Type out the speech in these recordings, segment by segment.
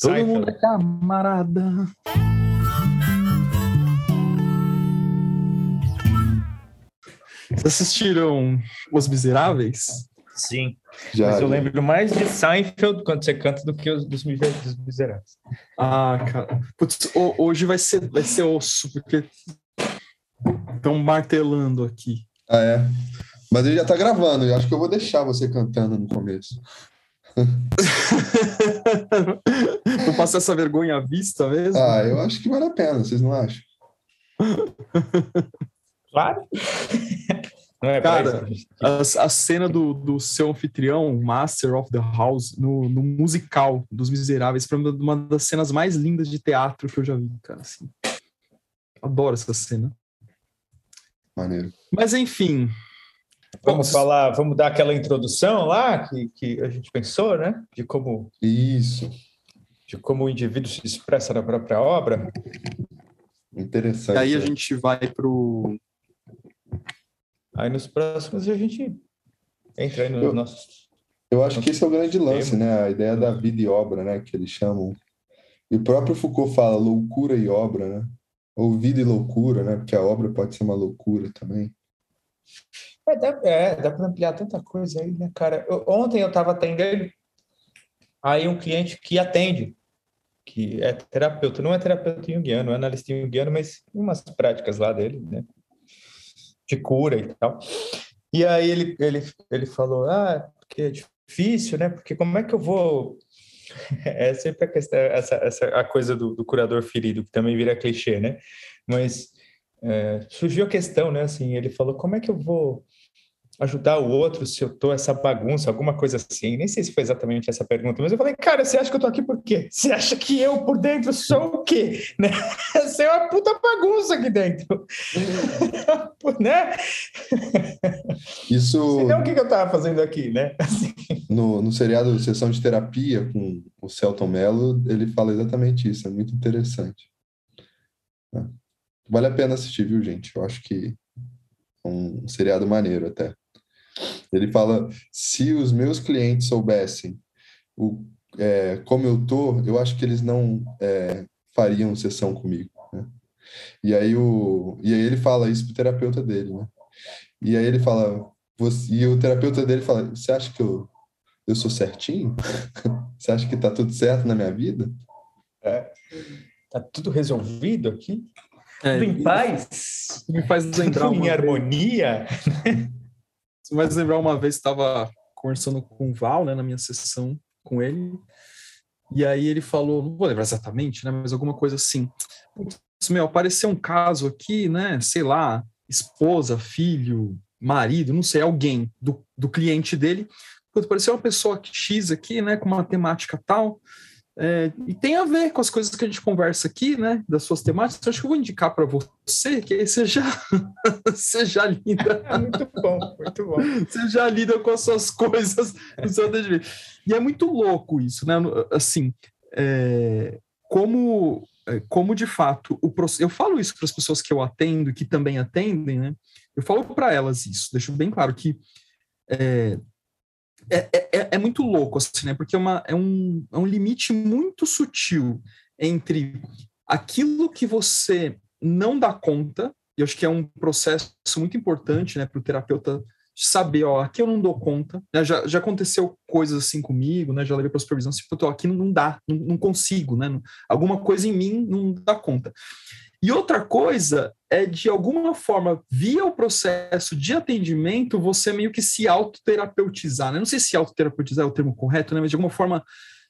Todo mundo é camarada. Vocês assistiram Os Miseráveis? Sim. Já, Mas eu já. lembro mais de Seinfeld quando você canta do que os dos dos Miseráveis. Ah, cara. Putz, ho- hoje vai ser, vai ser osso, porque estão martelando aqui. Ah, é. Mas ele já tá gravando, eu acho que eu vou deixar você cantando no começo. Vou passar essa vergonha à vista mesmo? Ah, eu acho que vale a pena, vocês não acham? Claro. Não é Cara, A, a cena do, do seu anfitrião, Master of the House, no, no musical dos Miseráveis, foi uma uma das cenas mais lindas de teatro que eu já vi, cara. Assim. Adoro essa cena. Maneiro. Mas enfim. Vamos falar, vamos dar aquela introdução lá que, que a gente pensou, né? De como, Isso. de como o indivíduo se expressa na própria obra. Interessante. E aí a gente vai pro. Aí nos próximos a gente entra aí nos Eu- nossos. Eu acho que esse é o grande lance, né? A ideia da vida e obra, né? Que eles chamam. E o próprio Foucault fala loucura e obra, né? Ou vida e loucura, né? Porque a obra pode ser uma loucura também. É, dá, é, dá para ampliar tanta coisa aí, né, cara? Eu- ontem eu estava atendendo aí um cliente que atende, que é terapeuta, não é terapeuta junguiano, é analista junguiano, mas umas práticas lá dele, né? De cura e tal. E aí ele, ele, ele falou, ah, porque é difícil, né? Porque como é que eu vou... É sempre a questão, essa, essa a coisa do, do curador ferido, que também vira clichê, né? Mas é, surgiu a questão, né? Assim, ele falou, como é que eu vou ajudar o outro se eu tô essa bagunça, alguma coisa assim. Nem sei se foi exatamente essa pergunta, mas eu falei, cara, você acha que eu tô aqui por quê? Você acha que eu por dentro sou o quê? Né? Você é uma puta bagunça aqui dentro. né? Isso Senão o que, que eu tava fazendo aqui, né? Assim, no, no seriado Sessão de Terapia com o Celton Mello, ele fala exatamente isso. É muito interessante. É. Vale a pena assistir, viu, gente? Eu acho que é um seriado maneiro até. Ele fala: se os meus clientes soubessem o, é, como eu tô, eu acho que eles não é, fariam sessão comigo. né? E aí o e aí ele fala isso pro terapeuta dele, né? E aí ele fala você, e o terapeuta dele fala: você acha que eu eu sou certinho? você acha que tá tudo certo na minha vida? tá tudo resolvido aqui? É, Tudo em paz? me faz lembrar Tudo em harmonia? Me faz lembrar uma vez estava conversando com o Val, né, na minha sessão com ele, e aí ele falou, não vou lembrar exatamente, né, mas alguma coisa assim. "Putz, Meu, apareceu um caso aqui, né, sei lá, esposa, filho, marido, não sei, alguém do, do cliente dele. Apareceu uma pessoa X aqui, né, com uma temática tal, é, e tem a ver com as coisas que a gente conversa aqui, né, das suas temáticas. Então, acho que eu vou indicar para você, que aí você já, você já lida muito bom, muito bom. você já lida com as suas coisas no seu. E é muito louco isso, né? Assim, é, como, é, como de fato o processo. Eu falo isso para as pessoas que eu atendo e que também atendem, né? Eu falo para elas isso, deixo bem claro que é, é, é, é muito louco, assim, né? Porque é, uma, é, um, é um limite muito sutil entre aquilo que você não dá conta, e acho que é um processo muito importante, né, para o terapeuta saber, ó, aqui eu não dou conta, né? já, já aconteceu coisas assim comigo, né, já levei para supervisão, assim, pô, aqui não, dá, não, não consigo, né, alguma coisa em mim não dá conta. E outra coisa é, de alguma forma, via o processo de atendimento, você meio que se autoterapeutizar, né? Não sei se autoterapeutizar é o termo correto, né? Mas de alguma forma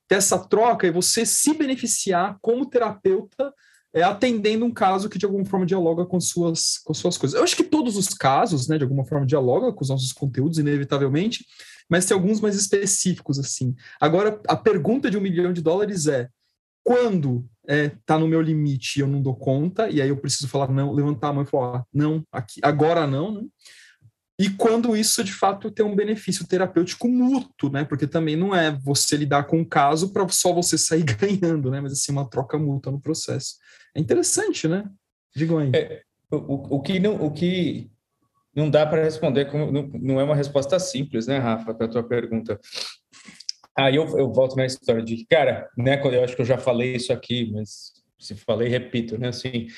ter essa troca e você se beneficiar como terapeuta é, atendendo um caso que de alguma forma dialoga com suas, com suas coisas. Eu acho que todos os casos, né, de alguma forma dialogam com os nossos conteúdos, inevitavelmente, mas tem alguns mais específicos, assim. Agora, a pergunta de um milhão de dólares é, quando está no meu limite e eu não dou conta, e aí eu preciso falar não, levantar a mão e falar, não, aqui, agora não, né? E quando isso de fato tem um benefício terapêutico mútuo, né? Porque também não é você lidar com o caso para só você sair ganhando, né? Mas assim, uma troca mútua no processo. É interessante, né? Digam aí. É, o, o- o que não, o que não dá para responder, como, não, não é uma resposta simples, né, Rafa, para a tua pergunta. Aí eu, eu volto na história de, cara, né, eu acho que eu já falei isso aqui, mas se falei, repito, né, assim,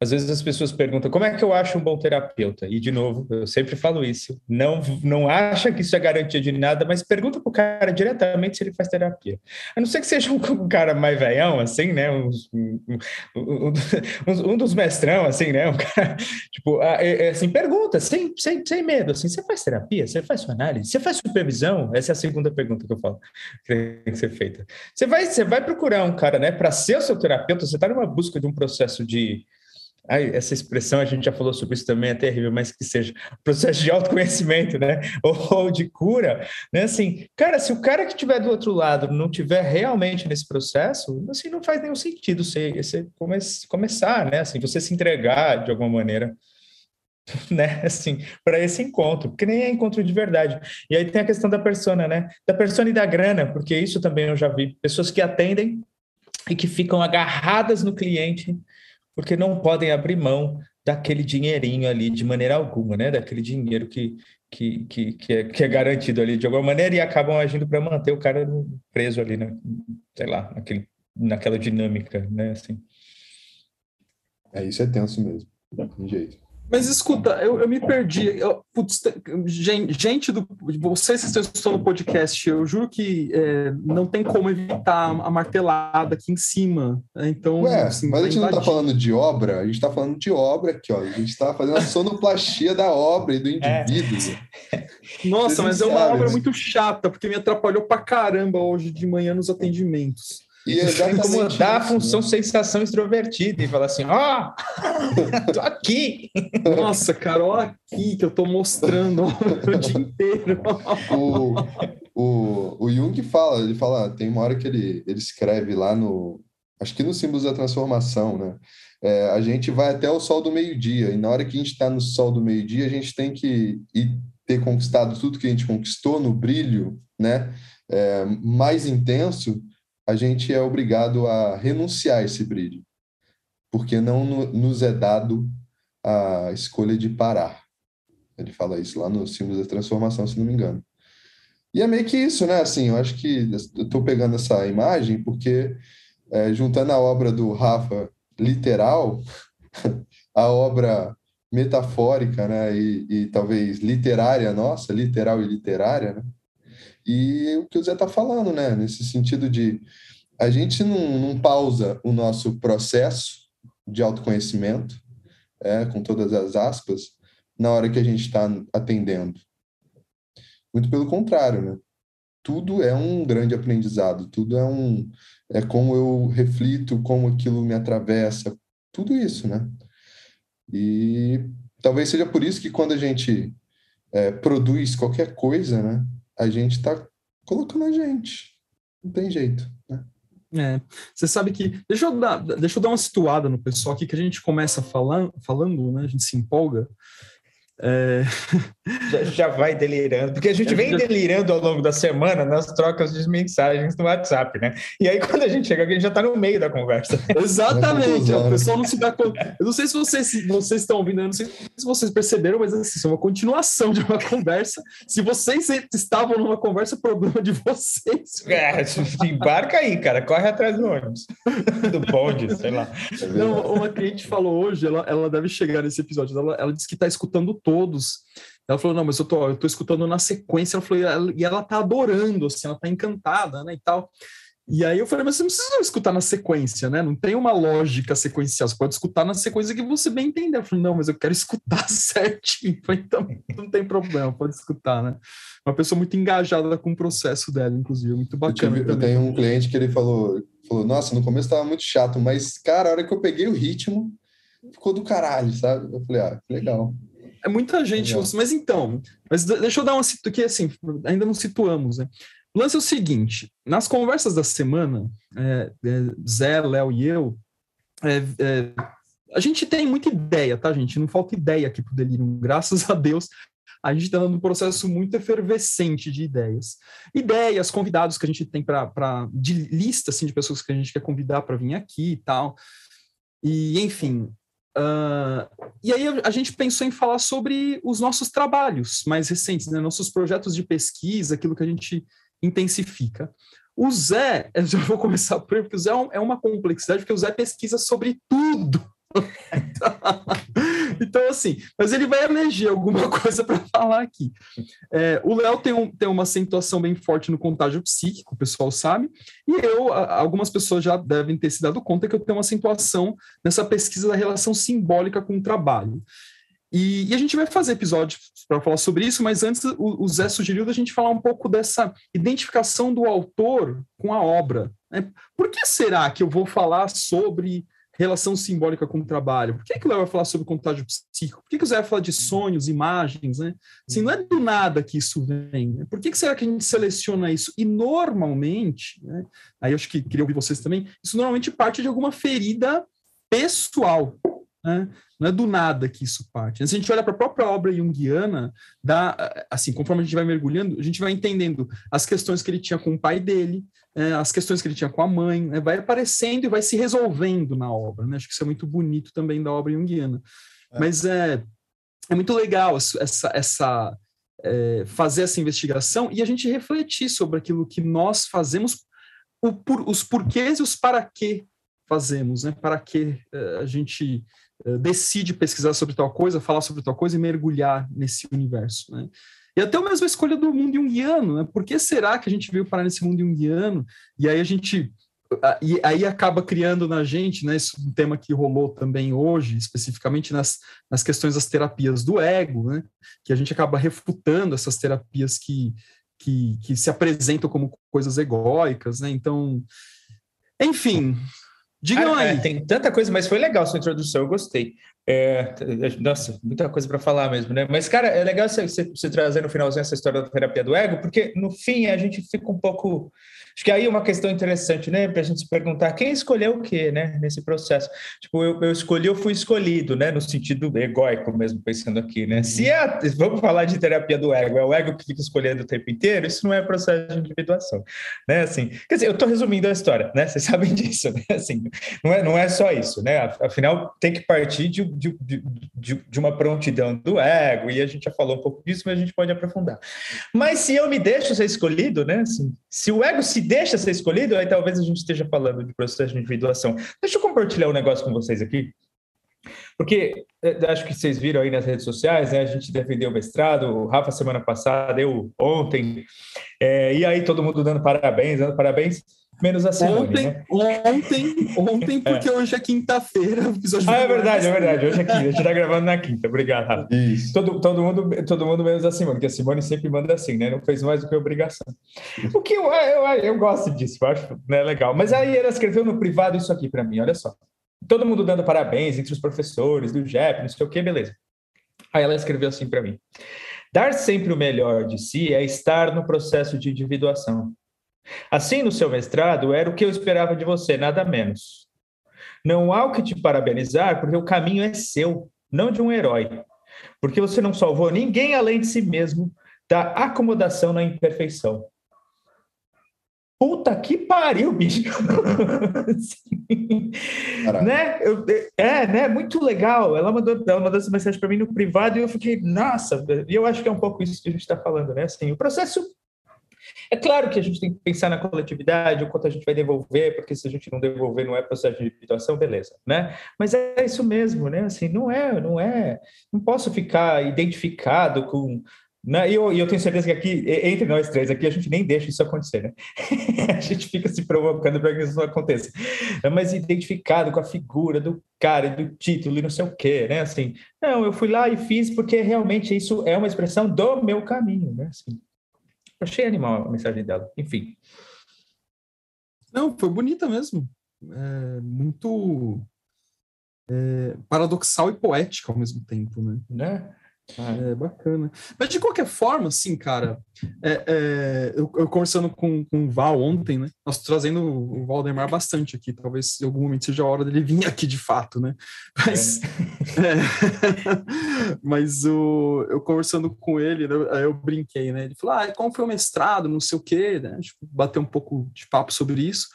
às vezes as pessoas perguntam como é que eu acho um bom terapeuta? E, de novo, eu sempre falo isso. Não, não acha que isso é garantia de nada, mas pergunta para o cara diretamente se ele faz terapia. A não ser que seja um, cara mais velhão, assim, né? Um, um, um, um, dos mestrão, assim, né? Um cara, tipo, é, é assim, pergunta, sem, sem, sem medo, assim, você faz terapia? Você faz sua análise? Você faz supervisão? Essa é a segunda pergunta que eu falo que tem que ser feita. Você vai, você vai procurar um cara, né, para ser o seu terapeuta, você está numa busca de um processo de Ai, essa expressão a gente já falou sobre isso também, é terrível, mas que seja processo de autoconhecimento, né? Ou, ou, de cura, né? Assim, cara, se o cara que estiver do outro lado não tiver realmente nesse processo, assim, não faz nenhum sentido você, você come, começar, né? Assim, você se entregar de alguma maneira, né? Assim, para esse encontro, porque nem é encontro de verdade. E aí tem a questão da persona, né? Da persona e da grana, porque isso também eu já vi pessoas que atendem e que ficam agarradas no cliente porque não podem abrir mão daquele dinheirinho ali de maneira alguma, né? Daquele dinheiro que, que, que, que, é, que é garantido ali de alguma maneira e acabam agindo para manter o cara preso ali, né? Sei lá, naquele, naquela dinâmica, né? Assim. É, isso é tenso mesmo, tem jeito. Mas escuta, eu, eu me perdi. Eu, putz, gente, do, vocês que estão escutando o podcast, eu juro que é, não tem como evitar a martelada aqui em cima. Né? Então, Ué, assim, mas a gente não está falando de obra, a gente está falando de obra aqui, ó. A gente está fazendo a sonoplastia da obra e do é. indivíduo. É. Nossa, mas é uma obra muito chata, porque me atrapalhou pra caramba hoje de manhã nos atendimentos. E exatamente incomodar a função sensação extrovertida e falar assim: ó, oh, tô aqui. Nossa, cara, ó aqui que eu tô mostrando o dia inteiro. o, o, o Jung fala, ele fala, tem uma hora que ele, ele escreve lá no, acho que no Símbolos da Transformação, né? É, a gente vai até o sol do meio-dia, e na hora que a gente está no sol do meio-dia, a gente tem que ir, ter conquistado tudo que a gente conquistou no brilho, né? É, mais intenso, a gente é obrigado a renunciar a esse brilho, porque não nos é dado a escolha de parar. Ele fala isso lá no símbolo da transformação, se não me engano. E é meio que isso, né? Assim, eu acho que estou pegando essa imagem porque, é, juntando a obra do Rafa literal, a obra metafórica, né? E, e talvez literária nossa, literal e literária, né? E o que o Zé está falando, né? Nesse sentido de a gente não, não pausa o nosso processo de autoconhecimento, é, com todas as aspas, na hora que a gente está atendendo. Muito pelo contrário, né? Tudo é um grande aprendizado, tudo é um é como eu reflito, como aquilo me atravessa, tudo isso, né? E talvez seja por isso que quando a gente é, produz qualquer coisa, né? A gente está colocando a gente. Não tem jeito. Né? É, você sabe que. Deixa eu, dar, deixa eu dar uma situada no pessoal aqui que a gente começa falando, falando né? A gente se empolga. É... Já, já, vai delirando, porque a gente vem delirando ao longo da semana nas trocas de mensagens no WhatsApp, né? E aí, quando a gente chega aqui, a gente já está no meio da conversa. Exatamente, o pessoal não se dá conta. Eu não sei se vocês, vocês estão ouvindo, eu não sei se vocês perceberam, mas assim, isso é uma continuação de uma conversa. Se vocês estavam numa conversa, problema de vocês. É, embarca aí, cara, corre atrás do ônibus, do bonde, sei lá. Não, uma cliente falou hoje, ela, ela deve chegar nesse episódio, ela, ela disse que está escutando todos. Ela falou, não, mas eu tô, eu tô escutando na sequência. Ela falou, e ela tá adorando, assim, ela tá encantada, né, e tal. E aí eu falei, mas você não precisa escutar na sequência, né? Não tem uma lógica sequencial. Você pode escutar na sequência que você bem entender. Eu falei, não, mas eu quero escutar certinho. Falei, então, não tem problema, pode escutar, né? Uma pessoa muito engajada com o processo dela, inclusive, muito bacana. Eu, tive, eu tenho um cliente que ele falou, falou, nossa, no começo tava muito chato, mas, cara, a hora que eu peguei o ritmo, ficou do caralho, sabe? Eu falei, ah, legal. É muita gente, mas então, mas deixa eu dar uma que assim, ainda não situamos, né? O lance é o seguinte: nas conversas da semana, é, é, Zé, Léo e eu, é, é, a gente tem muita ideia, tá, gente? Não falta ideia aqui pro Delirium, graças a Deus. A gente está num processo muito efervescente de ideias. Ideias, convidados que a gente tem para de lista assim, de pessoas que a gente quer convidar para vir aqui e tal. E, enfim, Uh, e aí a gente pensou em falar sobre os nossos trabalhos mais recentes, né? nossos projetos de pesquisa, aquilo que a gente intensifica. O Zé, eu já vou começar por ele, porque o Zé é, é uma complexidade, porque o Zé pesquisa sobre tudo. então, assim, mas ele vai eleger alguma coisa para falar aqui. É, o Léo tem, um, tem uma acentuação bem forte no contágio psíquico, o pessoal sabe, e eu, algumas pessoas já devem ter se dado conta que eu tenho uma acentuação nessa pesquisa da relação simbólica com o trabalho. E, e, a gente vai fazer episódios para falar sobre isso, mas antes o, o Zé sugeriu da gente falar um pouco dessa identificação do autor com a obra. Né? Por que será que eu vou falar sobre relação simbólica com o trabalho? Por que, que o Léo vai falar sobre contágio psíquico? Por que, que o Zé vai falar de sonhos, imagens? Né? Assim, não é do nada que isso vem. Né? Por que, que será que a gente seleciona isso? E normalmente, né? aí eu acho que queria ouvir vocês também, isso normalmente parte de alguma ferida pessoal. Né? Não é do nada que isso parte. Se a gente olha para a própria obra junguiana, dá, assim, conforme a gente vai mergulhando, a gente vai entendendo as questões que ele tinha com o pai dele, é, as questões que ele tinha com a mãe, né? vai aparecendo e vai se resolvendo na obra. Né? Acho que isso é muito bonito também da obra junguiana. É. Mas é, é muito legal essa, essa é, fazer essa investigação e a gente refletir sobre aquilo que nós fazemos, o, por, os porquês e os para que fazemos, né? Para que é, a gente decide pesquisar sobre tal coisa, falar sobre tal coisa e mergulhar nesse universo, né? E até a mesma escolha do mundo junguiano, né? Por que será que a gente veio parar nesse mundo junguiano? E aí a gente e aí acaba criando na gente, né, esse um tema que rolou também hoje, especificamente nas, nas questões das terapias do ego, né, que a gente acaba refutando essas terapias que, que, que se apresentam como coisas egóicas, né, então, enfim, Digam ah, aí. É, tem tanta coisa, mas foi legal sua introdução, eu gostei. É, nossa, muita coisa para falar mesmo, né? Mas, cara, é legal você, você, você trazer no finalzinho essa história da terapia do ego, porque no fim a gente fica um pouco Acho que aí é uma questão interessante, né, para a gente se perguntar quem escolheu o quê, né, nesse processo. Tipo, eu, eu escolhi, eu fui escolhido, né, no sentido egóico mesmo, pensando aqui, né. Se é, vamos falar de terapia do ego, é o ego que fica escolhendo o tempo inteiro, isso não é processo de individuação, né, assim. Quer dizer, eu estou resumindo a história, né, vocês sabem disso, né, assim, não é, não é só isso, né, afinal tem que partir de, de, de, de uma prontidão do ego, e a gente já falou um pouco disso, mas a gente pode aprofundar. Mas se eu me deixo ser escolhido, né, assim, se o ego se deixa ser escolhido, aí talvez a gente esteja falando de processo de individuação. Deixa eu compartilhar um negócio com vocês aqui. Porque eh, acho que vocês viram aí nas redes sociais, né? A gente defendeu o mestrado, o Rafa semana passada, eu ontem, é, e aí todo mundo dando parabéns, dando parabéns menos a Simone. Ontem, né? ontem, ontem, é. porque é. hoje é quinta-feira. Ah, é verdade, é verdade. Hoje é quinta. A gente está gravando na quinta. Obrigado, Rafa. Todo, todo, mundo, todo mundo menos a Simone, porque a Simone sempre manda assim, né? Não fez mais do que obrigação. O que eu, eu, eu gosto disso, eu acho né, legal. Mas aí ela escreveu no privado isso aqui para mim, olha só. Todo mundo dando parabéns entre os professores do JEP, não sei o que, beleza. Aí ela escreveu assim para mim. Dar sempre o melhor de si é estar no processo de individuação. Assim, no seu mestrado, era o que eu esperava de você, nada menos. Não há o que te parabenizar, porque o caminho é seu, não de um herói. Porque você não salvou ninguém além de si mesmo da acomodação na imperfeição. Puta que pariu, bicho! né? Eu, é, né? Muito legal. Ela mandou, ela mandou essa mensagem para mim no privado e eu fiquei, nossa, e eu acho que é um pouco isso que a gente está falando, né? Assim, o processo é claro que a gente tem que pensar na coletividade, o quanto a gente vai devolver, porque se a gente não devolver não é processo de individuação, beleza, né? Mas é isso mesmo, né? Assim, não é, não é, não posso ficar identificado com né? E eu, eu, tenho certeza que aqui, entre nós três aqui, a gente nem deixa isso acontecer, né? a gente fica se provocando para que isso não aconteça. Mas identificado com a figura do cara, do título e não sei o quê, né? Assim, não, eu fui lá e fiz porque realmente isso é uma expressão do meu caminho, né? Assim, Achei animal a mensagem dela. Enfim. Não, foi bonita mesmo. É, muito é, paradoxal e poética ao mesmo tempo, né? Né? É bacana. Mas de qualquer forma, assim, cara, é, é, eu, eu, conversando com, com o Val ontem, né? Nós trazendo o Valdemar bastante aqui, talvez em algum momento seja a hora dele vir aqui de fato, né? Mas, é. mas o, eu conversando com ele, né, aí eu brinquei, né? Ele falou: ah, como foi o mestrado, não sei o quê, né? Tipo, bater um pouco de papo sobre isso.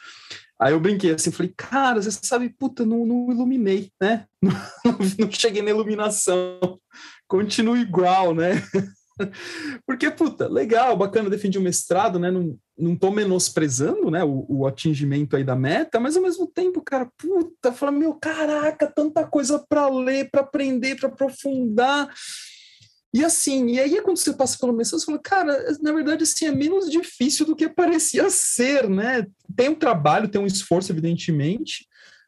Aí eu brinquei assim, falei, cara, você sabe, puta, não, não iluminei, né? Não, não, cheguei na iluminação. Continua igual, né? Porque, puta, legal, bacana defender o um mestrado, né? Não, não tô menosprezando, né, o, o, atingimento aí da meta, mas ao mesmo tempo, cara, puta, fala, meu, caraca, tanta coisa para ler, para aprender, para aprofundar. E assim, e aí quando você passa pelo mestrado, você fala, cara, na verdade, assim, é menos difícil do que parecia ser, né? Tem um trabalho, tem um esforço, evidentemente,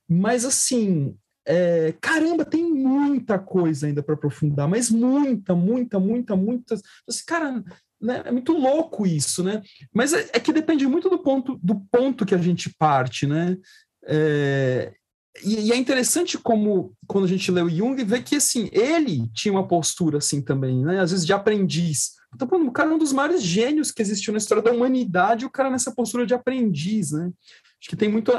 mas assim, é, caramba, tem muita coisa ainda para aprofundar, mas muita, muita, muita, muita. Assim, cara, né, é muito louco isso, né? Mas é, é, que depende muito do ponto, do ponto que a gente parte, né? É, e, e, é interessante como, quando a gente lê o Jung, vê que, assim, ele tinha uma postura, assim, também, né? Às vezes de aprendiz. Então, o cara é um dos maiores gênios que existiu na história da humanidade, o cara nessa postura de aprendiz, né? Acho que tem muito a,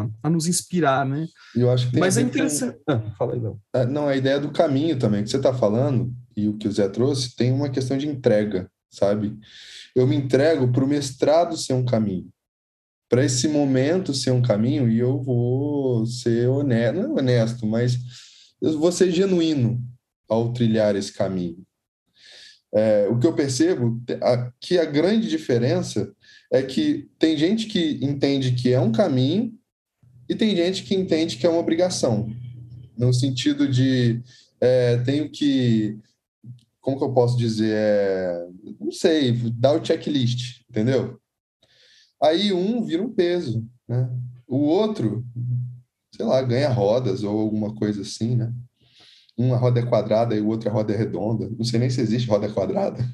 a, a nos inspirar, né? Eu acho que Mas é interessante. Com... Ah, fala aí, Léo. É, não, a ideia do caminho também, que você está falando, e o que o Zé trouxe, tem uma questão de entrega, sabe? Eu me entrego para o mestrado ser um caminho, para esse momento ser um caminho, e eu vou ser honesto, não é honesto, mas eu vou ser genuíno ao trilhar esse caminho. É, o que eu percebo é que a grande diferença é que tem gente que entende que é um caminho e tem gente que entende que é uma obrigação, no sentido de é, tenho que, como que eu posso dizer, é, não sei, dar o checklist, entendeu? Aí um vira um peso, né? O outro, sei lá, ganha rodas ou alguma coisa assim, né? Uma roda é quadrada e o outro a roda é redonda. Não sei nem se existe roda quadrada.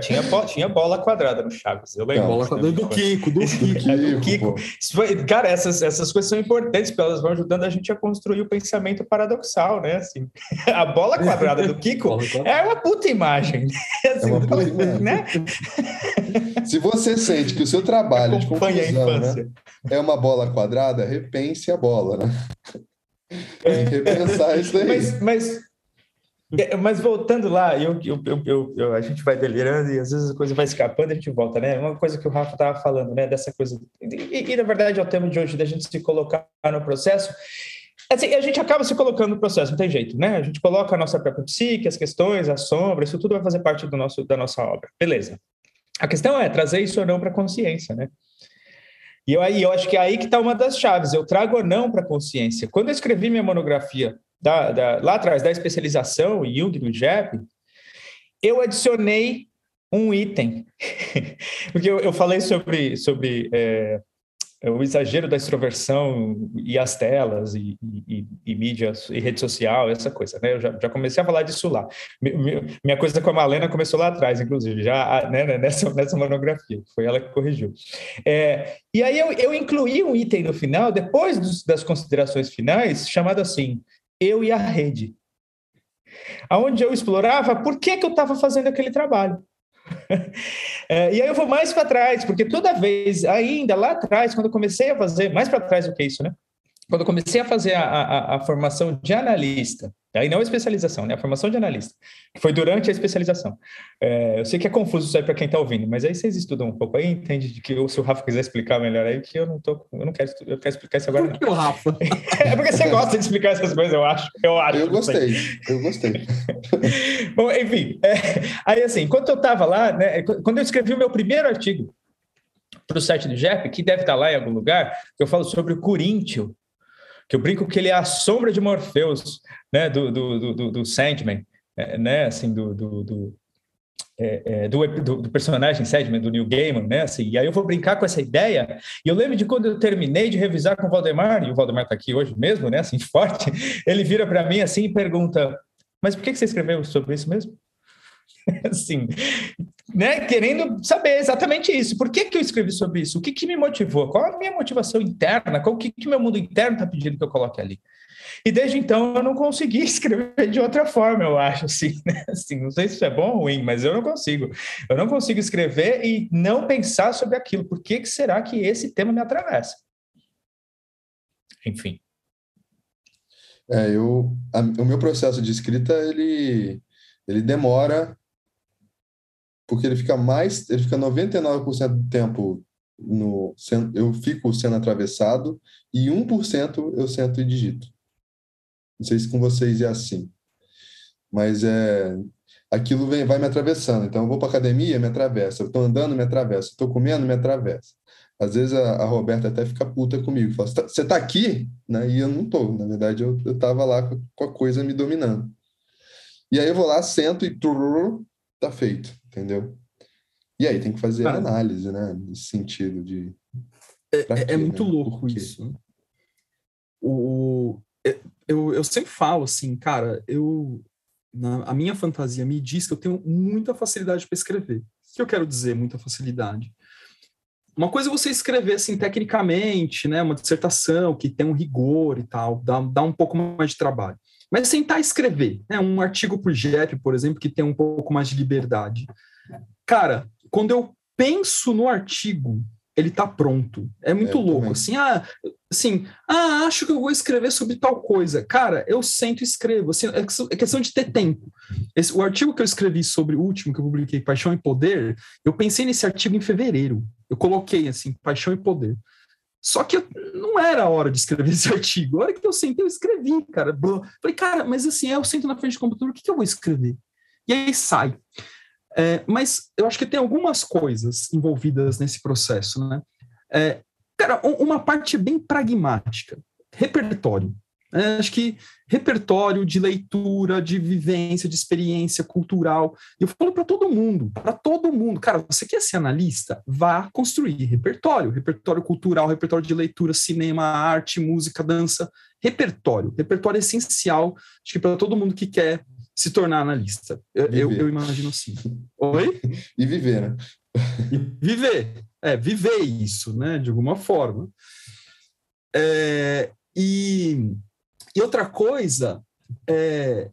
tinha, tinha bola quadrada no Chaves, eu lembro. bola quadrada do Kiko, do Kiko. do Kiko. Foi, cara, essas, essas coisas são importantes, porque elas vão ajudando a gente a construir o pensamento paradoxal, né? Assim, a bola quadrada do Kiko é uma puta imagem. Assim, é uma puta imagem. Né? Se você sente que o seu trabalho de conclusão né, é uma bola quadrada, repense a bola, né? Que repensar isso aí. Mas, mas, é, mas voltando lá, eu, eu, eu, a gente vai delirando e às vezes a coisa vai escapando e a gente volta, né? Uma coisa que o Rafa estava falando, né? Dessa coisa. E, e, na verdade é o tema de hoje, da gente se colocar no processo. Assim, a gente acaba se colocando no processo, não tem jeito, né? A gente coloca a nossa própria psique, as questões, a sombra, isso tudo vai fazer parte do nosso, da nossa obra. Beleza. A questão é trazer isso ou não para a consciência, né? E eu, aí, eu acho que é aí que está uma das chaves. Eu trago ou não para a consciência. Quando eu escrevi minha monografia da, da, lá atrás da especialização Jung no JEP, eu adicionei um item, porque eu, eu, falei sobre, sobre é, o exagero da extroversão e as telas e, e, e, e rede social, essa coisa, né? Eu já, já comecei a falar disso lá. Minha coisa com a Malena começou lá atrás, inclusive, já né, né, nessa, nessa monografia, foi ela que corrigiu. É, e aí eu, eu incluí um item no final, depois dos, das considerações finais, chamado assim, eu e a rede. Aonde eu explorava por que, que eu estava fazendo aquele trabalho. É, e aí eu vou mais para trás, porque toda vez, ainda lá atrás, quando eu comecei a fazer, mais para trás do que isso, né? Quando eu comecei a fazer a, a, a formação de analista, aí não a especialização, né? A formação de analista, que foi durante a especialização. É, eu sei que é confuso isso aí para quem está ouvindo, mas aí vocês estudam um pouco aí, entende de que se o Rafa quiser explicar melhor aí, que eu não tô, eu não quero, eu quero explicar isso agora. Por que o Rafa? é porque você gosta de explicar essas coisas, eu acho. Eu acho. Eu gostei, eu gostei. Bom, enfim, é, aí assim, enquanto eu estava lá, né, quando eu escrevi o meu primeiro artigo para o site do JEP, que deve estar tá lá em algum lugar, que eu falo sobre o Coríntio, que eu brinco que ele é a sombra de Morpheus, né, do, do, do, do Sandman, é, né, assim, do, do, do, é, é, do, do, personagem Sandman, do Neil Gaiman, né, assim, e aí eu vou brincar com essa ideia, e eu lembro de quando eu terminei de revisar com o Valdemar, e o Valdemar está aqui hoje mesmo, né, assim, forte, ele vira para mim assim e pergunta, mas por que você escreveu sobre isso mesmo? assim, né, querendo saber exatamente isso. Por que, que eu escrevi sobre isso? O que, que me motivou? Qual a minha motivação interna? Qual o que, que meu mundo interno está pedindo que eu coloque ali? E desde então eu não consegui escrever de outra forma, eu acho, assim, né? assim, não sei se isso é bom ou ruim, mas eu não consigo. Eu não consigo escrever e não pensar sobre aquilo. Por que, que será que esse tema me atravessa? Enfim. É, eu, a, o meu processo de escrita, ele, ele demora porque ele fica mais, ele fica 99% do tempo no eu fico sendo atravessado e 1% eu sento e digito. Não sei se com vocês é assim. Mas é aquilo vem, vai me atravessando. Então, eu vou para academia, me atravessa. Eu estou andando, me atravessa. Estou comendo, me atravessa. Às vezes a, a, Roberta até fica puta comigo. Fala, você está tá aqui? Né? E eu não estou. Na verdade, eu estava lá com, com, a coisa me dominando. E aí eu vou lá, sento e tá feito, entendeu? E aí tem que fazer Cara, análise, né? Nesse sentido de. É, é quê, é, muito né? louco isso. O, eu, eu sempre falo assim, cara, eu na, a minha fantasia me diz que eu tenho muita facilidade para escrever. O que eu quero dizer, muita facilidade? Uma coisa é você escrever assim tecnicamente, né, uma dissertação que tem um rigor e tal, dá, dá um pouco mais de trabalho. Mas sentar e escrever, né, um artigo por JEP, por exemplo, que tem um pouco mais de liberdade. Cara, quando eu penso no artigo, ele tá pronto. É muito é, louco. Também. Assim, ah, assim, ah, acho que eu vou escrever sobre tal coisa. Cara, eu sento e escrevo. Assim, é questão de ter tempo. Esse, o artigo que eu escrevi sobre o último que eu publiquei, Paixão e Poder, eu pensei nesse artigo em fevereiro. Eu coloquei assim, Paixão e Poder. Só que eu, não era a hora de escrever esse artigo. A hora que eu sentei, eu escrevi, cara. Falei, cara, mas assim, eu sento na frente do computador, o que, que eu vou escrever? E aí sai. É, mas eu acho que tem algumas coisas envolvidas nesse processo, né? É, cara, uma parte bem pragmática, repertório. É, acho que repertório de leitura, de vivência, de experiência cultural. Eu falo para todo mundo, para todo mundo. Cara, você quer ser analista? Vá construir repertório, repertório cultural, repertório de leitura, cinema, arte, música, dança, repertório. Repertório é essencial, acho que para todo mundo que quer se tornar analista. Eu, eu, eu, imagino assim. Oi? e viver, né? e viver. É, viver isso, né? De alguma forma. É, e, e outra coisa é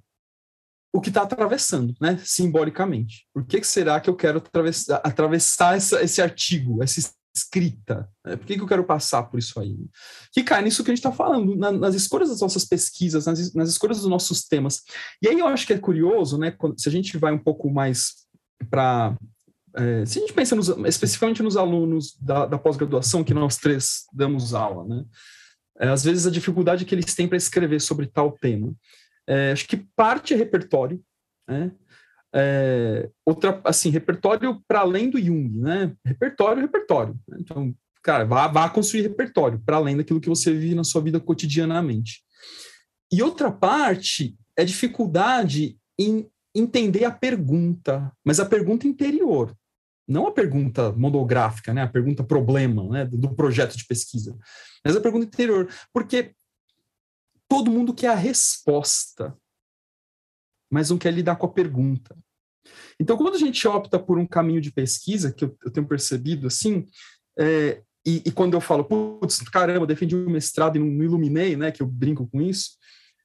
o que está atravessando, né? Simbolicamente. Por que, que será que eu quero atravessar, atravessar essa, esse artigo, essa escrita. Né? Por que, que eu quero passar por isso aí? Que cai nisso que a gente está falando, na, nas escolhas das nossas pesquisas, nas, nas, escolhas dos nossos temas. E aí eu acho que é curioso, né, quando, se a gente vai um pouco mais para. É, se a gente pensa nos, especificamente nos alunos da, da pós-graduação, que nós três damos aula, né? É, às vezes a dificuldade que eles têm para escrever sobre tal tema. É, acho que parte é repertório, né? É, outra, assim, repertório para além do Jung, né? Repertório, repertório. Então, cara, vá, vá construir repertório para além daquilo que você vive na sua vida cotidianamente. E outra parte é dificuldade em entender a pergunta, mas a pergunta interior, não a pergunta monográfica, né? A pergunta problema, né? Do projeto de pesquisa, mas a pergunta interior, porque todo mundo quer a resposta, mas não quer lidar com a pergunta. Então, quando a gente opta por um caminho de pesquisa, que eu, eu tenho percebido assim, é, e, e, quando eu falo, putz, caramba, defendi o um mestrado e não, não iluminei, né, que eu brinco com isso,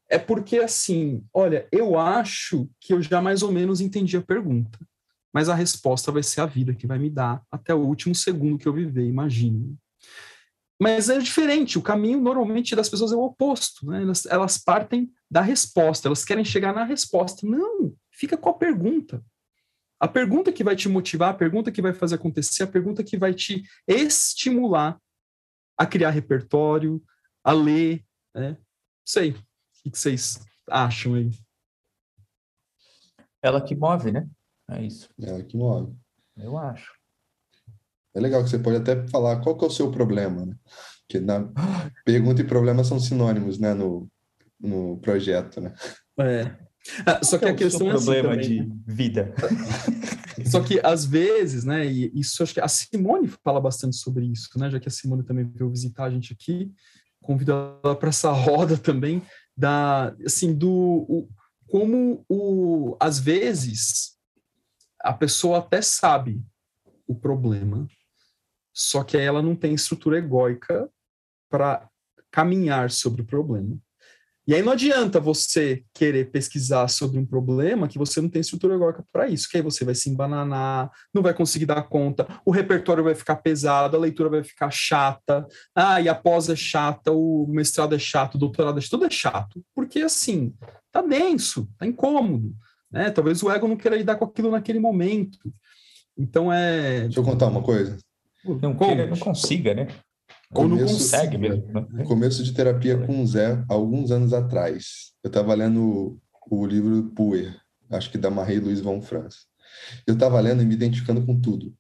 é porque, assim, olha, eu acho que eu já mais ou menos entendi a pergunta, mas a resposta vai ser a vida que vai me dar até o último segundo que eu viver, imagino. Mas é diferente, o caminho normalmente das pessoas é o oposto, né? elas, elas partem da resposta, elas querem chegar na resposta. Não, fica com a pergunta. A pergunta que vai te motivar, a pergunta que vai fazer acontecer, a pergunta que vai te estimular a criar repertório, a ler, né? Sei. O que vocês acham aí? Ela que move, né? É isso. Ela que move. Eu acho. É legal que você pode até falar qual que é o seu problema, né? Porque na pergunta e problema são sinônimos, né, no, no projeto, né? É. Ah, só que a é questão é assim problema também, de né? vida. Só que às vezes, né, e isso acho que a Simone fala bastante sobre isso, né, já que a Simone também veio visitar a gente aqui, convido ela para essa roda também da assim do o, como o às vezes a pessoa até sabe o problema, só que ela não tem estrutura egóica para caminhar sobre o problema. E aí não adianta você querer pesquisar sobre um problema que você não tem estrutura egóica para isso, que aí você vai se embananar, não vai conseguir dar conta, o repertório vai ficar pesado, a leitura vai ficar chata, ah, e a pós é chata, o mestrado é chato, o doutorado é chato, tudo é chato, porque assim, tá denso, tá incômodo, né? Talvez o ego não queira lidar com aquilo naquele momento. Então é. Deixa eu contar uma coisa. Não, queira, não consiga, né? Ou começo, não consegue mesmo. Né? Começo de terapia com o Zé, alguns anos atrás. Eu estava lendo o, o livro Puer, acho que da Marie-Louise von Franz. Eu estava lendo e me identificando com tudo.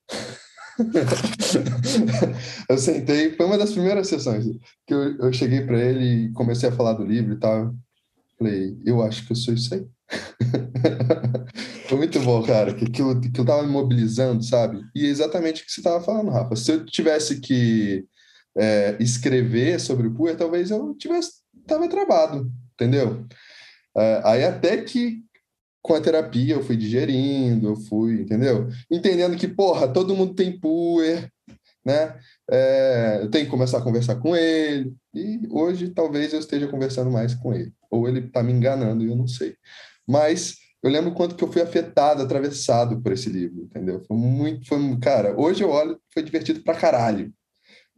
eu sentei, foi uma das primeiras sessões que eu, eu cheguei para ele e comecei a falar do livro e tal. Falei, eu acho que eu sou isso aí. foi muito bom, cara, que aquilo, eu tava me mobilizando, sabe? E é exatamente o que você tava falando, Rafa. Se eu tivesse que é, escrever sobre o Puer, talvez eu tivesse tava travado, entendeu? É, aí até que com a terapia eu fui digerindo, eu fui, entendeu? Entendendo que, porra, todo mundo tem puer, né? É, eu tenho que começar a conversar com ele, e hoje talvez eu esteja conversando mais com ele. Ou ele está me enganando e eu não sei. Mas eu lembro quanto que eu fui afetado, atravessado por esse livro, entendeu? Foi muito, foi, cara, hoje eu olho, foi divertido pra caralho.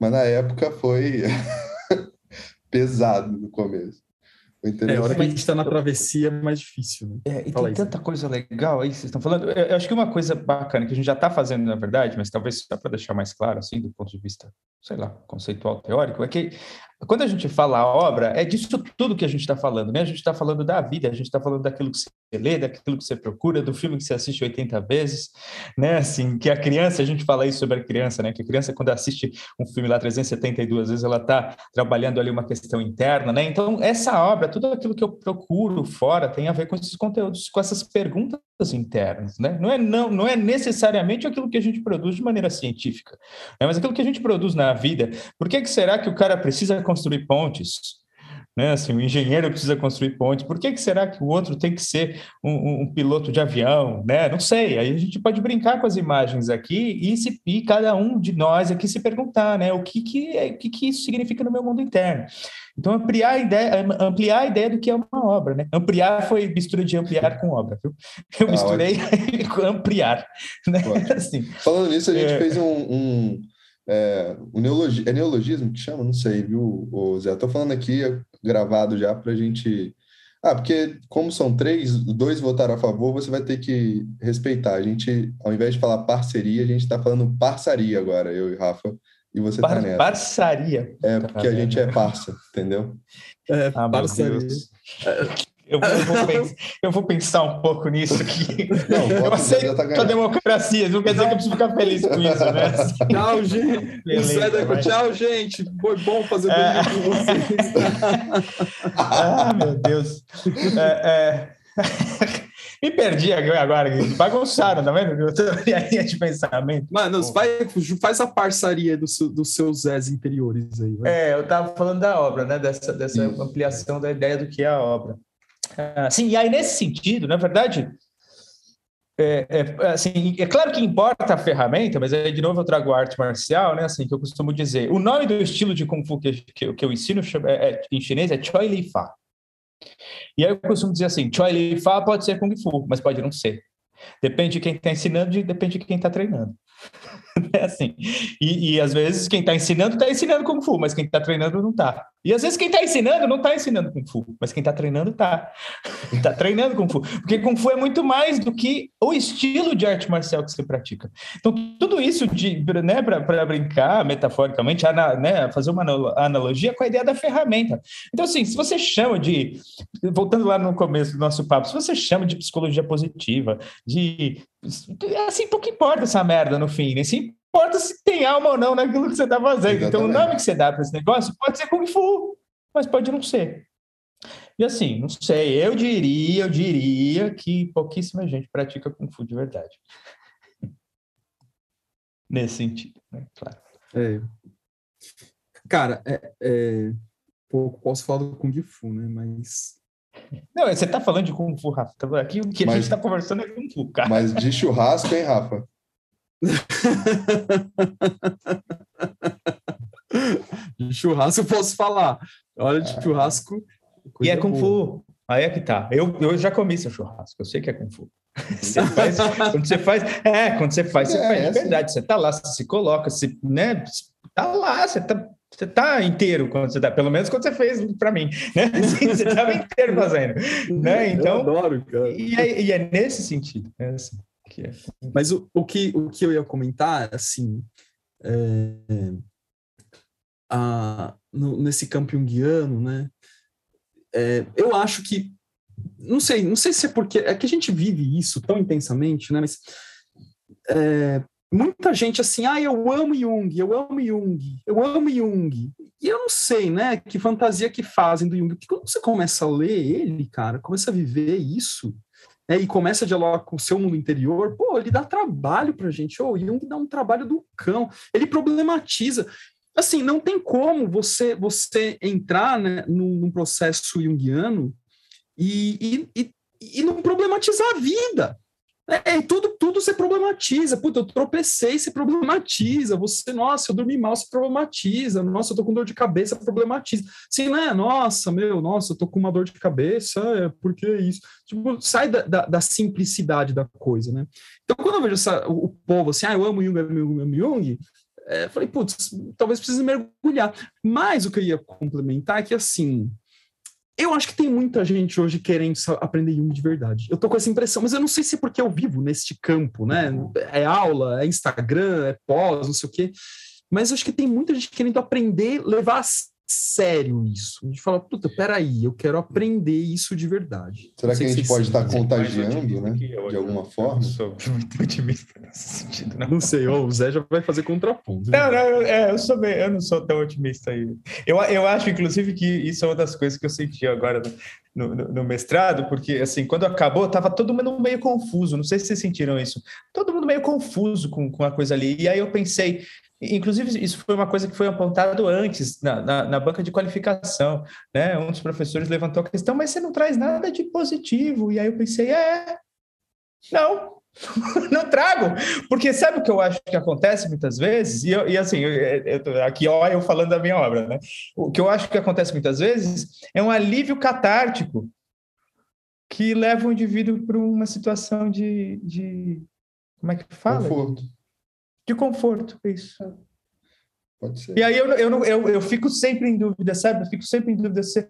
Mas na época foi pesado no começo. É, a hora que a gente está na travessia é mais difícil. Né? É, e Fala tem tanta coisa legal aí que vocês estão falando. Eu, eu, acho que uma coisa bacana que a gente já está fazendo, na verdade, mas talvez só para deixar mais claro, assim, do ponto de vista, sei lá, conceitual, teórico, é que quando a gente fala obra, é disso tudo que a gente está falando, né? A gente está falando da vida, a gente está falando daquilo que você lê, daquilo que você procura, do filme que você assiste 80 vezes, né? Assim, que a criança, a gente fala isso sobre a criança, né? Que a criança, quando assiste um filme lá 372 vezes, ela está trabalhando ali uma questão interna, né? Então, essa obra, tudo aquilo que eu procuro fora tem a ver com esses conteúdos, com essas perguntas internas, né? Não é, não, não é necessariamente aquilo que a gente produz de maneira científica, né? mas aquilo que a gente produz na vida. Por que, que será que o cara precisa construir pontes? Né? Assim, o engenheiro precisa construir pontes. Por que, que será que o outro tem que ser um, um, piloto de avião? Né? Não sei. Aí a gente pode brincar com as imagens aqui e, se, e cada um de nós aqui se perguntar, né? O que que, é, o que que isso significa no meu mundo interno? Então, ampliar a ideia, ampliar a ideia do que é uma obra, né? Ampliar foi mistura de ampliar com obra, viu? Eu ah, misturei com ampliar, né? Assim, Falando nisso, a gente é... fez um, um, é, um neologismo, é neologismo que chama? Não sei, viu, Zé? Estou falando aqui, gravado já, para a gente... Ah, porque como são três, dois votaram a favor, você vai ter que respeitar. A gente, ao invés de falar parceria, a gente está falando parçaria agora, eu e Rafa e você tá Par tá nessa. Parçaria. É, porque a gente é parça, entendeu? É, ah, parceria. Eu, eu, vou pensar, eu, vou pensar, um pouco nisso aqui. Não, eu aceito tá a democracia, não quer dizer que eu preciso ficar feliz com isso, né? Tchau, gente. Beleza, mas... Tchau, gente. Foi bom fazer é... com vocês. ah, meu Deus. É, é... Me perdi agora, bagunçaram, tá vendo? A linha de pensamento. Mano, vai, faz a parceria do seu, dos seus Zés interiores aí. Vai. É, eu tava falando da obra, né? Dessa, dessa ampliação da ideia do que é a obra. Ah, sim, e aí nesse sentido, na verdade, é, é, assim, é claro que importa a ferramenta, mas aí de novo eu trago a arte marcial, né? Assim, que eu costumo dizer. O nome do estilo de Kung Fu que, que, que eu ensino é, é, em chinês é Choi Li Fa. E aí eu costumo dizer assim, Choi Li Fa pode ser Kung Fu, mas pode não ser. Depende de quem está ensinando e depende de quem está treinando. É assim. E, e, às vezes quem está ensinando está ensinando Kung Fu, mas quem está treinando não está. E às vezes quem está ensinando não está ensinando Kung Fu, mas quem está treinando está. Está treinando Kung Fu. Porque Kung Fu é muito mais do que o estilo de arte marcial que você pratica. Então, tudo isso de, né, para brincar metaforicamente, né, fazer uma analogia com a ideia da ferramenta. Então, assim, se você chama de. Voltando lá no começo do nosso papo, se você chama de psicologia positiva, de. Assim, pouco importa essa merda no fim, né? Se importa se tem alma ou não naquilo que você está fazendo. Exatamente. Então, o nome que você dá para esse negócio pode ser Kung Fu, mas pode não ser. E assim, não sei, eu diria, eu diria que pouquíssima gente pratica Kung Fu de verdade. Nesse sentido, né? Claro. É. Cara, é, é, pouco posso falar do Kung Fu, né? Mas. Não, você está falando de Kung Fu, Rafa. Aqui o que mas, a gente está conversando é Kung Fu, cara. Mas de churrasco, hein, Rafa? De churrasco eu posso falar. Olha, de churrasco. E é Kung Fu. Aí é que tá. Eu, eu já comi seu churrasco, eu sei que é Kung Fu. Você faz, quando você faz, é, quando você faz, você é, faz de é assim. verdade. Você tá lá, você se coloca, você, né? Tá lá, você tá, você tá inteiro quando você tá, pelo menos quando você fez para mim, né? Assim, você tava inteiro fazendo, né? Então, eu adoro, cara. E é, e é nesse sentido, é assim. Que é... Mas o, o, que, o que eu ia comentar, assim, é, a, no, nesse campo junguiano, né? É, eu acho que não sei, não sei se é porque é que a gente vive isso tão intensamente, né? Mas é, muita gente assim, ah, eu amo Jung, eu amo Jung, eu amo Jung. E eu não sei, né, que fantasia que fazem do Jung. Porque quando você começa a ler ele, cara, começa a viver isso, né, e começa a dialogar com o seu mundo interior, pô, ele dá trabalho pra gente. Ô, oh, Jung dá um trabalho do cão. Ele problematiza. Assim, não tem como você você entrar né, num, num processo junguiano e, e, e, e não problematizar a vida. É, tudo, tudo você problematiza. Puta, eu tropecei, você problematiza. Você, nossa, eu dormi mal, você problematiza. Nossa, eu tô com dor de cabeça, problematiza. Sim, né? Nossa, meu, nossa, eu tô com uma dor de cabeça, é, por que isso? Tipo, sai da, da, da, simplicidade da coisa, né? Então, quando eu vejo essa, o, o povo assim, ah, eu amo Jung, eu amo, eu amo Jung, é, falei, putz, talvez precise mergulhar. Mas o que eu ia complementar é que, assim, eu acho que tem muita gente hoje querendo aprender Jung de verdade. Eu tô com essa impressão, mas eu não sei se é porque eu vivo neste campo, né? É aula, é Instagram, é pós, não sei o quê. Mas eu acho que tem muita gente querendo aprender, levar a sério isso. A gente fala, puta, peraí, eu quero aprender isso de verdade. Será que a gente pode estar contagiando, né? de alguma forma? Eu sou muito otimista nesse sentido. Não, não sei, o Zé já vai fazer contraponto. Não, não, eu, é, eu, sou bem, eu não sou tão otimista aí. Eu, eu acho, inclusive, que isso é uma das coisas que eu senti agora no, no, no mestrado, porque, assim, quando acabou, estava todo mundo meio confuso. Não sei se vocês sentiram isso. Todo mundo meio confuso com, com a coisa ali. E aí eu pensei, Inclusive, isso foi uma coisa que foi apontado antes, na, na, na, banca de qualificação. Né? Um dos professores levantou a questão, mas você não traz nada de positivo. E aí eu pensei, é, não, não trago. Porque sabe o que eu acho que acontece muitas vezes? E, eu, e assim, eu, eu, aqui ó, eu falando da minha obra, né? O que eu acho que acontece muitas vezes é um alívio catártico que leva o indivíduo para uma situação de, de. Como é que fala? Conforto de conforto, isso. Pode ser. E aí eu, eu, eu, eu fico sempre em dúvida, sabe? Eu fico sempre em dúvida se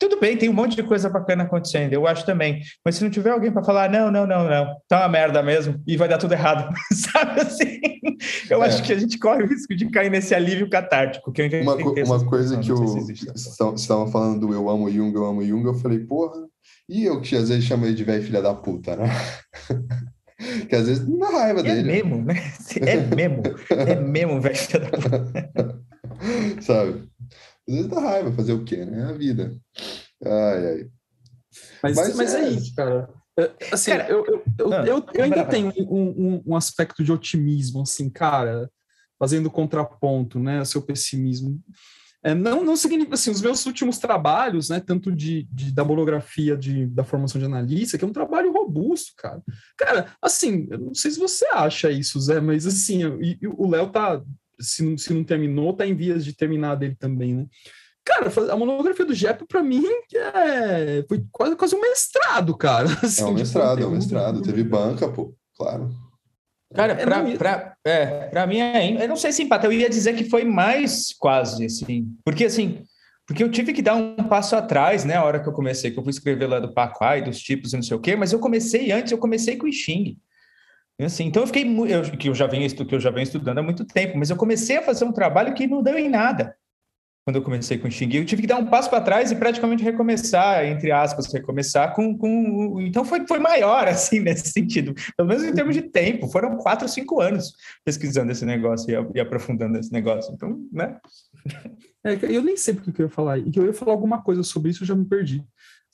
tudo bem, tem um monte de coisa bacana acontecendo, eu acho também. Mas se não tiver alguém para falar, não, não, não, não, tá uma merda mesmo e vai dar tudo errado, sabe assim? Eu é. acho que a gente corre o risco de cair nesse alívio catártico. Que eu uma, uma coisa que eu. Você estava falando do eu amo Jung, eu amo Jung, eu falei, porra, e eu que às vezes chamo ele de velho filha da puta, né? que às vezes dá raiva é dele. É mesmo, né? É mesmo, é mesmo, velho. Sabe? Às vezes dá raiva fazer o quê, né? É a vida. Ai, ai. Mas, mas, mas é... é isso, cara. É, assim, cara, eu, eu, eu, não, eu, eu ainda tenho um, um, um, aspecto de otimismo, assim, cara, fazendo contraponto, né, ao seu pessimismo. É, não, não significa assim, os meus últimos trabalhos, né, tanto de, de, da monografia de, da formação de analista, que é um trabalho robusto, cara. Cara, assim, eu não sei se você acha isso, Zé, mas assim, e, e o Léo tá, se não, se não terminou, tá em vias de terminar dele também, né? Cara, a monografia do Jepp, para mim, é, foi quase, quase um mestrado, cara. Assim, é um mestrado, é um mestrado. Teve banca, pô, claro. Cara, é, pra, pra, é, pra mim é. Eu não sei se empate, eu ia dizer que foi mais quase, assim. Porque, assim, porque eu tive que dar um passo atrás, né, a hora que eu comecei, que eu fui escrever lá do Paquai, dos tipos e não sei o quê, mas eu comecei antes, eu comecei com o Xing. Assim, então eu fiquei eu, que eu já venho que eu já venho estudando há muito tempo, mas eu comecei a fazer um trabalho que não deu em nada quando eu comecei com o Xing. Eu tive que dar um passo para trás e praticamente recomeçar, entre aspas, recomeçar com. com então foi, foi maior, assim, nesse sentido. Pelo menos em termos de tempo. Foram quatro, cinco anos pesquisando esse negócio e, e aprofundando esse negócio. Então, né? É, eu nem sei porque eu ia falar. E que eu ia falar alguma coisa sobre isso, eu já me perdi.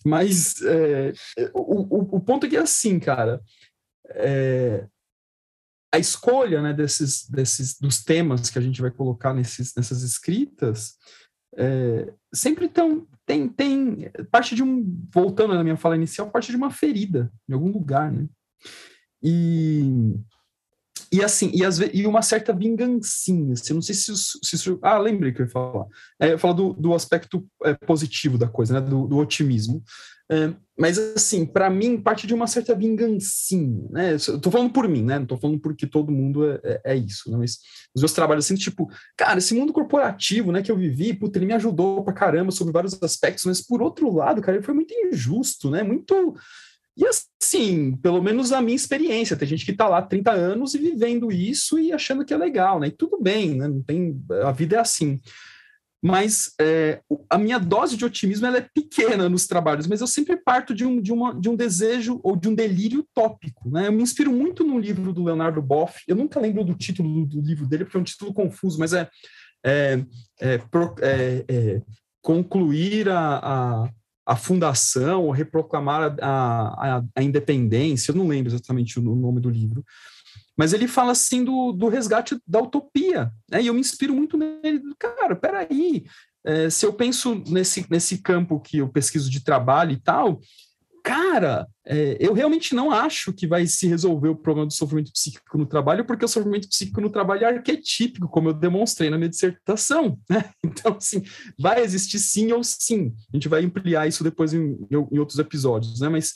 Mas é, o, o, o, ponto é que é assim, cara. É, a escolha né, desses, desses dos temas que a gente vai colocar nesses, nessas escritas é, sempre tão, tem, tem parte de um, voltando na minha fala inicial, parte de uma ferida em algum lugar, né? E, e assim, e, e uma certa vingancinha, assim, não sei se, se, se ah, lembrei que eu ia falar, é, eu ia falar do, do aspecto é, positivo da coisa, né, do, do otimismo, é, mas, assim, para mim, parte de uma certa vingancinha, né? Eu tô falando por mim, né? Não tô falando porque todo mundo é, é, é isso, né? Mas os meus trabalhos, assim, tipo, cara, esse mundo corporativo, né, que eu vivi, puta, ele me ajudou pra caramba sobre vários aspectos, mas por outro lado, cara, ele foi muito injusto, né? Muito. E assim, pelo menos a minha experiência, tem gente que tá lá há 30 anos e vivendo isso e achando que é legal, né? E tudo bem, né? Não tem. A vida é assim. Mas é, a minha dose de otimismo ela é pequena nos trabalhos, mas eu sempre parto de um, de, uma, de um desejo ou de um delírio tópico. Né? Eu me inspiro muito no livro do Leonardo Boff, eu nunca lembro do título do, do livro dele, porque é um título confuso, mas é, é, é, é, é concluir a, a, a, fundação, ou reproclamar a, a, a independência, eu não lembro exatamente o nome do livro, mas ele fala assim do, do resgate da utopia, né? E eu me inspiro muito nele. Cara, peraí, é, se eu penso nesse, nesse campo que eu pesquiso de trabalho e tal, cara, é, eu realmente não acho que vai se resolver o problema do sofrimento psíquico no trabalho, porque o sofrimento psíquico no trabalho é arquetípico, como eu demonstrei na minha dissertação, né? Então, assim, vai existir sim ou sim. A gente vai ampliar isso depois em, em outros episódios, né? Mas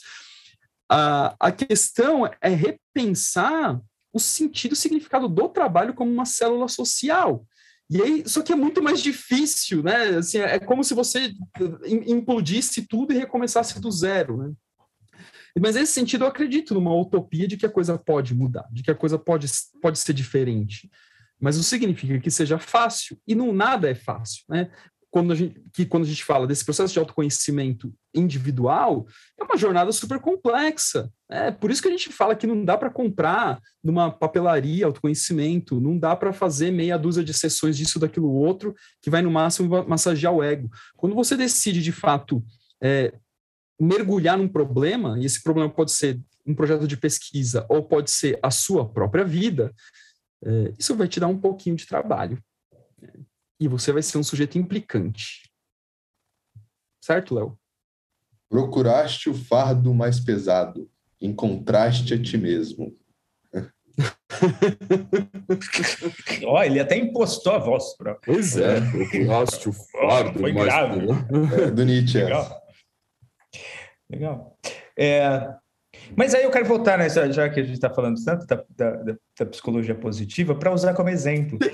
a, a questão é repensar o sentido e o significado do trabalho como uma célula social. E aí, só que é muito mais difícil, né? Assim, é como se você implodisse tudo e recomeçasse do zero, né? Mas nesse sentido, eu acredito numa utopia de que a coisa pode mudar, de que a coisa pode, pode ser diferente. Mas não significa que seja fácil, e não nada é fácil, né? Quando a gente, que quando a gente fala desse processo de autoconhecimento individual, é uma jornada super complexa. É por isso que a gente fala que não dá para comprar numa papelaria autoconhecimento, não dá para fazer meia dúzia de sessões disso, daquilo, outro, que vai no máximo massagear o ego. Quando você decide, de fato, é, mergulhar num problema, e esse problema pode ser um projeto de pesquisa ou pode ser a sua própria vida, é, isso vai te dar um pouquinho de trabalho e você vai ser um sujeito implicante. Certo, Léo? Procuraste o fardo mais pesado, encontraste a ti mesmo. Ó, oh, ele até impostou a voz. Pra... Pois é, procuraste o fardo Foi mais grave. pesado. É, do Nietzsche. Legal. Legal. É, mas aí eu quero voltar nessa, já que a gente está falando tanto da, da, da psicologia positiva, para usar como exemplo.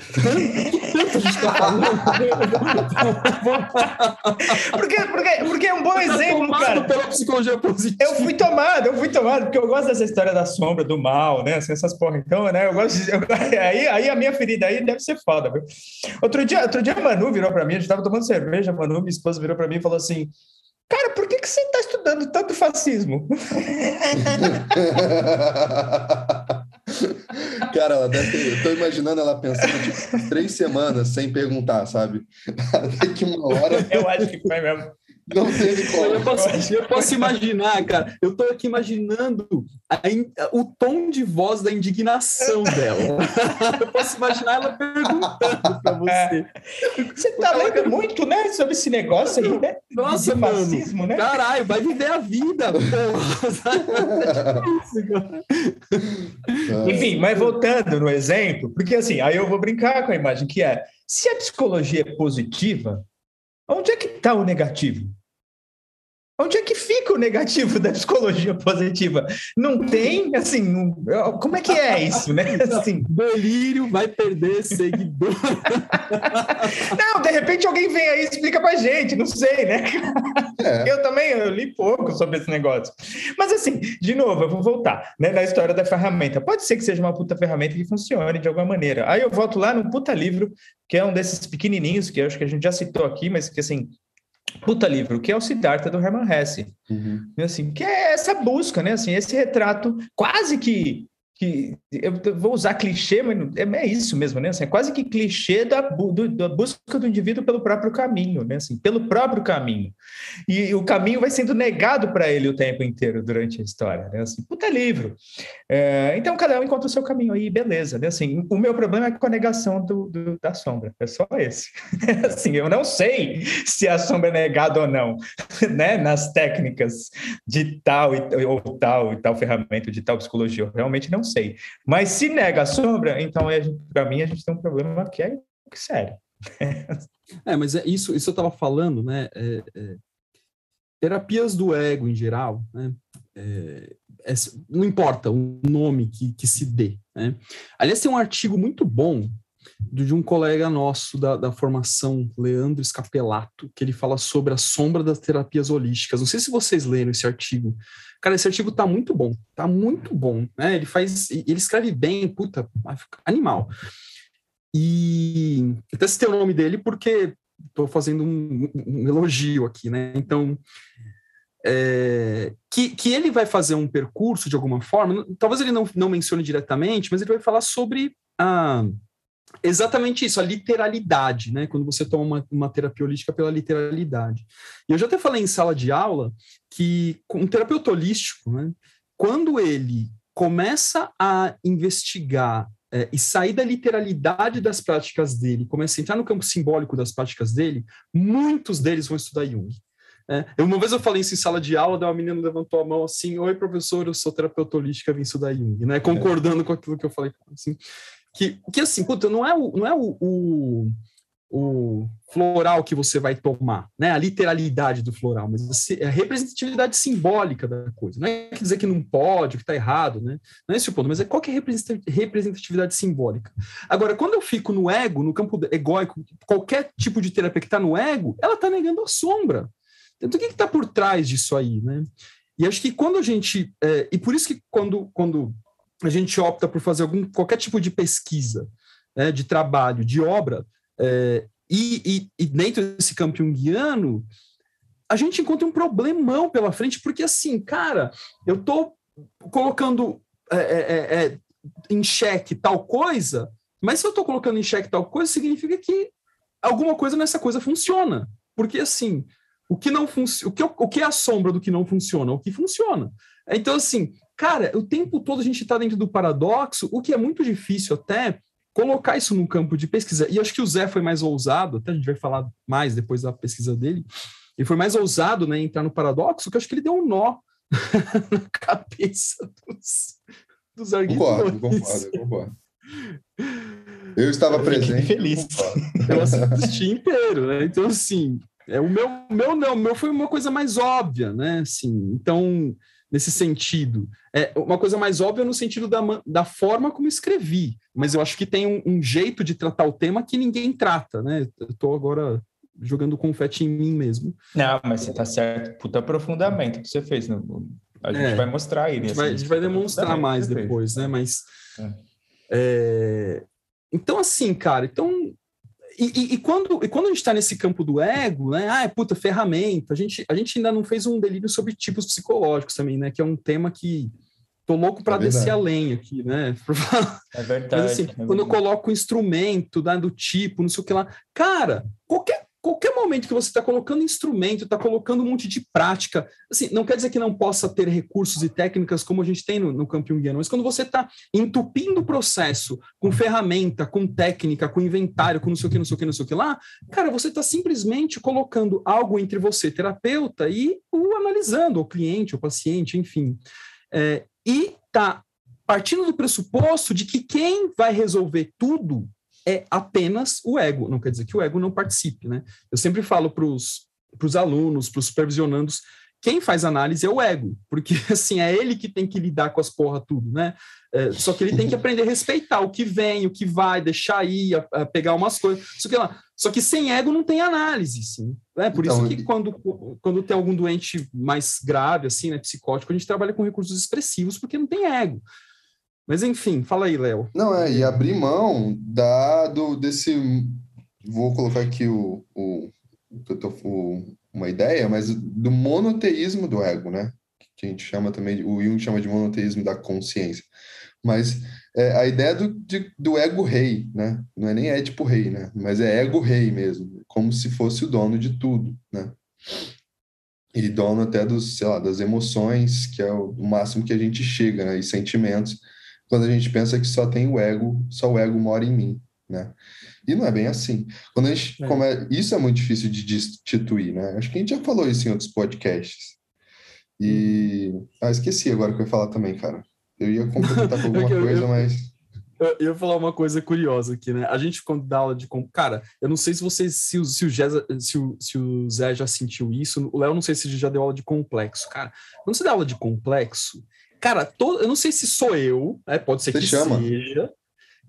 porque, porque, porque é um bom exemplo, cara. pela psicologia positiva. Eu fui tomado, eu fui tomado, porque eu gosto dessa história da sombra, do mal, né? Assim, essas porra. Então, né? Eu gosto de, eu, aí, aí a minha ferida aí deve ser foda, viu? Outro dia, outro dia a Manu virou para mim, a gente estava tomando cerveja, a Manu, minha esposa, virou para mim e falou assim: Cara, por que, que você está estudando tanto fascismo? Cara, ela deve ter, eu tô imaginando ela pensando tipo, três semanas sem perguntar, sabe? Daqui uma hora. Eu acho que foi mesmo. Não teve como. Eu posso, eu posso imaginar, cara. Eu tô aqui imaginando a, o tom de voz da indignação dela. Eu posso imaginar ela perguntando para você. Você tá lendo muito, né, sobre esse negócio aí, né? Nossa, fascismo, né? Caralho, vai viver a vida, Enfim, mas voltando no exemplo, porque assim, aí eu vou brincar com a imagem que é, se a psicologia é positiva, Onde é que está o negativo? Onde é que fica o negativo da psicologia positiva? Não tem, assim, não, como é que é isso, né? Assim, delírio vai perder seguidor. não, de repente alguém vem aí e explica pra gente, não sei, né? É. Eu também eu li pouco sobre esse negócio. Mas assim, de novo, eu vou voltar né, na história da ferramenta. Pode ser que seja uma puta ferramenta que funcione de alguma maneira. Aí eu volto lá num puta livro, que é um desses pequenininhos, que eu acho que a gente já citou aqui, mas que assim, puta livro, que é o Siddhartha do Hermann Hesse. Uhum. Assim, que é essa busca, né? Assim, esse retrato quase que que eu vou usar clichê, mas é, é isso mesmo, né? Assim, é quase que clichê da, do, da busca do indivíduo pelo próprio caminho, né? Assim, pelo próprio caminho. E, e o caminho vai sendo negado para ele o tempo inteiro durante a história, né? Assim, puta livro. É, então, cada um encontra o seu caminho aí, beleza, né? Assim, o meu problema é com a negação do, do, da sombra, é só esse. assim, eu não sei se a sombra é negada ou não, né? Nas técnicas de tal e, ou tal e tal ferramenta, de tal psicologia, eu realmente não sei. Mas se nega a sombra, então para mim a gente tem um problema que é sério. é, mas é isso, isso eu estava falando, né? É, é, terapias do ego em geral, né? É, é, não importa o nome que, que se dê. Né? Aliás, tem um artigo muito bom de um colega nosso da, da formação, Leandro Scapelato, que ele fala sobre a sombra das terapias holísticas. Não sei se vocês leram esse artigo. Cara, esse artigo tá muito bom, tá muito bom, né? Ele faz, ele escreve bem, puta, animal. E até citei o nome dele porque estou fazendo um, um, elogio aqui, né? Então, é, que, que ele vai fazer um percurso de alguma forma, talvez ele não, não mencione diretamente, mas ele vai falar sobre a, exatamente isso, a literalidade, né? Quando você toma uma, uma, terapia holística pela literalidade. E eu já até falei em sala de aula que um terapeuta holístico, né? Quando ele começa a investigar é, e sair da literalidade das práticas dele, começa a entrar no campo simbólico das práticas dele, muitos deles vão estudar Jung. É, uma vez eu falei isso em sala de aula, daí uma menina levantou a mão assim: Oi, professor, eu sou terapeuta holística, vim estudar Jung, né? Concordando é. com aquilo que eu falei. Assim, que, que assim, puta, não é o, não é o, o, o, floral que você vai tomar, né? A literalidade do floral, mas é a representatividade simbólica da coisa. Não é dizer que não pode, que está errado, né? Não é esse o ponto, mas é qual que é a representatividade simbólica. Agora, quando eu fico no ego, no campo egóico, qualquer tipo de terapia que está no ego, ela está negando a sombra. Então, o que está por trás disso aí, né? E acho que quando a gente. É, e por isso que quando, quando a gente opta por fazer algum, qualquer tipo de pesquisa, né, de trabalho, de obra, é, e, e, e, dentro desse campo junguiano, a gente encontra um problemão pela frente, porque assim, cara, eu estou colocando é, é, é, é, em xeque tal coisa, mas se eu estou colocando em xeque tal coisa, significa que alguma coisa nessa coisa funciona. Porque assim, o que não funciona, o que, o que é a sombra do que não funciona? O que funciona. Então, assim, Cara, o tempo todo a gente está dentro do paradoxo, o que é muito difícil até colocar isso no campo de pesquisa. E acho que o Zé foi mais ousado, até a gente vai falar mais depois da pesquisa dele. Ele foi mais ousado, né, entrar no paradoxo, que acho que ele deu um nó na cabeça dos, dos arguidores. Concordo, concordo, concordo. Eu estava eu presente. Feliz. Eu assisti inteiro, né? Então, assim, é, o meu, meu não, o meu foi uma coisa mais óbvia, né? Assim, então, nesse sentido. É uma coisa mais óbvia no sentido da, da forma como escrevi, mas eu acho que tem um, um jeito de tratar o tema que ninguém trata, né? Estou agora jogando confete em mim mesmo. Não, mas você está certo. Puta aprofundamento que você fez. Né? A gente é, vai mostrar aí. A gente vai, a gente vai demonstrar mais depois, fez. né? Mas... É. É... Então, assim, cara, então e, e, e, quando, e quando a gente está nesse campo do ego, né? Ah, é puta, ferramenta. A gente, a gente ainda não fez um delírio sobre tipos psicológicos também, né? Que é um tema que tô louco para é descer a lenha aqui, né? É verdade. Mas, assim, é verdade. quando eu coloco o instrumento né, do tipo, não sei o que lá, cara, qualquer qualquer momento que você está colocando instrumento, está colocando um monte de prática, assim, não quer dizer que não possa ter recursos e técnicas como a gente tem no, no campo mas quando você está entupindo o processo com ferramenta, com técnica, com inventário, com não sei o que, não sei o que, não sei o que lá, cara, você está simplesmente colocando algo entre você, terapeuta, e o analisando, o cliente, o paciente, enfim. É, e está partindo do pressuposto de que quem vai resolver tudo é apenas o ego. Não quer dizer que o ego não participe, né? Eu sempre falo para os alunos, para os supervisionandos, quem faz análise é o ego, porque assim é ele que tem que lidar com as porra tudo, né? É, só que ele tem que aprender a respeitar o que vem, o que vai, deixar ir, a, a pegar umas coisas. Só que, lá, só que sem ego não tem análise, sim. É por então, isso que quando, quando tem algum doente mais grave, assim, né, psicótico, a gente trabalha com recursos expressivos porque não tem ego. Mas enfim, fala aí, Léo. Não, é, e abrir mão da, do, desse. Vou colocar aqui o, o, o, uma ideia, mas do monoteísmo do ego, né? Que a gente chama também, o Jung chama de monoteísmo da consciência. Mas é, a ideia do, de, do ego rei, né? Não é nem é tipo rei, né? Mas é ego rei mesmo, como se fosse o dono de tudo, né? E dono até dos, sei lá, das emoções, que é o, máximo que a gente chega, né? E sentimentos quando a gente pensa que só tem o ego, só o ego mora em mim, né? E não é bem assim. Quando a gente é. come... Isso é muito difícil de destituir, né? Acho que a gente já falou isso em outros podcasts. E... Hum. Ah, esqueci agora que eu ia falar também, cara. Eu ia complementar com alguma eu, coisa, eu, mas... Eu, ia falar uma coisa curiosa aqui, né? A gente, quando dá aula de... Cara, eu não sei se vocês... Se o, se o, Zé, se o, se o Zé já sentiu isso. O Léo, não sei se já deu aula de complexo. Cara, quando você dá aula de complexo Cara, todo, eu não sei se sou eu, né? pode ser você que chama. seja.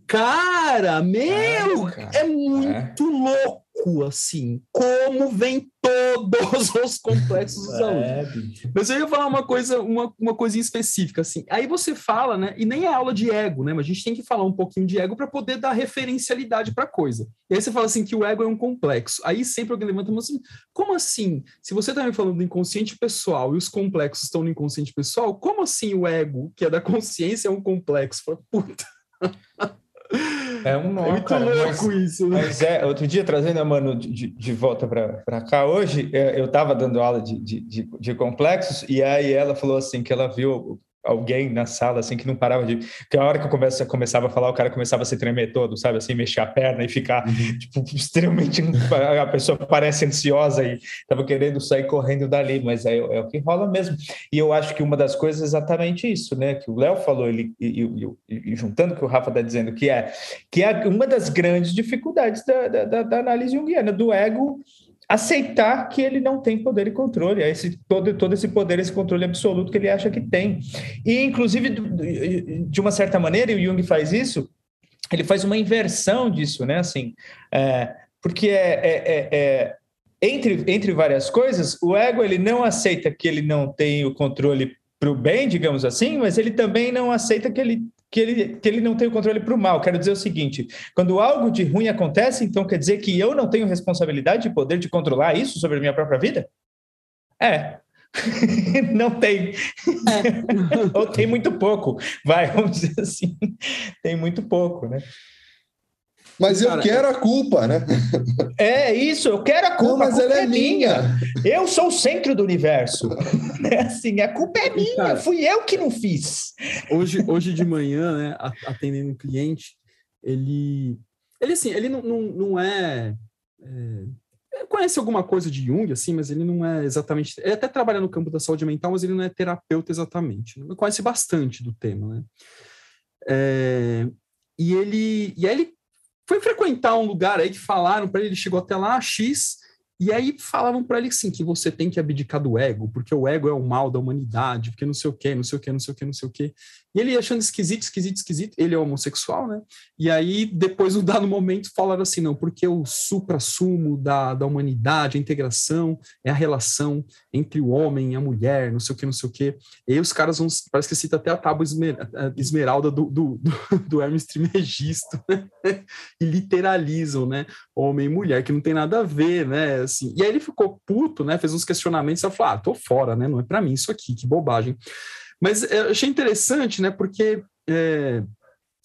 Cara, meu, é, cara. é muito é. louco, assim, como vem todos os complexos dos é, alunos. Mas eu ia falar uma coisa, uma, uma coisinha específica, assim. Aí você fala, né? E nem é aula de ego, né? Mas a gente tem que falar um pouquinho de ego para poder dar referencialidade para a coisa. E aí você fala assim que o ego é um complexo. Aí sempre alguém levanta e assim, como assim? Se você está me falando do inconsciente pessoal e os complexos estão no inconsciente pessoal, como assim o ego, que é da consciência, é um complexo? Fala, puta. É um nó, é muito cara, louco mas, isso, né? Mas é, outro dia, trazendo a Manu de, de volta para cá, hoje, eu estava dando aula de, de, de, complexos, e aí ela falou assim, que ela viu alguém na sala, assim, que não parava de... Que a hora que eu começa, começava a falar, o cara começava a se tremer todo, sabe? Assim, mexer a perna e ficar, uhum. tipo, extremamente... A pessoa parece ansiosa e tava querendo sair correndo dali, mas é, é, o que rola mesmo. E eu acho que uma das coisas é exatamente isso, né? Que o Léo falou, ele, e, e, e, juntando o que o Rafa tá dizendo, que é, que é uma das grandes dificuldades da, da, da análise junguiana, do ego aceitar que ele não tem poder e controle, é esse todo, todo esse poder, esse controle absoluto que ele acha que tem. E, inclusive, de uma certa maneira, e o Jung faz isso, ele faz uma inversão disso, né? Assim, é, porque é, é, é, é entre, entre várias coisas, o ego ele não aceita que ele não tem o controle para o bem, digamos assim, mas ele também não aceita que ele que ele, que ele não tem o controle para o mal. Quero dizer o seguinte: quando algo de ruim acontece, então quer dizer que eu não tenho responsabilidade e poder de controlar isso sobre a minha própria vida? É. não tem. É. Ou tem muito pouco. Vai, vamos dizer assim. Tem muito pouco, né? Mas eu Cara, quero a culpa, né? É isso, eu quero a culpa. Não, mas a culpa ela é, é minha. minha. Eu sou o centro do universo. É assim, a culpa é minha, Cara, fui eu que não fiz. Hoje, hoje de manhã, né, atendendo um cliente, ele, ele assim, ele não, não, não é, é conhece alguma coisa de Jung, assim, mas ele não é exatamente. Ele até trabalha no campo da saúde mental, mas ele não é terapeuta exatamente. Ele conhece bastante do tema, né? É, e ele, e aí ele foi frequentar um lugar aí que falaram para ele, ele chegou até lá, X, e aí falavam para ele assim, que você tem que abdicar do ego, porque o ego é o mal da humanidade, porque não sei o quê, não sei o quê, não sei o quê, não sei o quê. E ele achando esquisito, esquisito, esquisito, ele é homossexual, né? E aí, depois, no dado momento, falaram assim, não, porque o supra-sumo da, da humanidade, a integração, é a relação entre o homem e a mulher, não sei o quê, não sei o quê. E aí os caras vão, parece que cita até a tábua esmeralda do, do, do, do Hermes Trimegisto, né? E literalizam, né? Homem e mulher, que não tem nada a ver, né? assim. E aí ele ficou puto, né? Fez uns questionamentos e falou: ah, tô fora, né? Não é para mim isso aqui, que bobagem. Mas é, eu achei interessante, né? Porque é,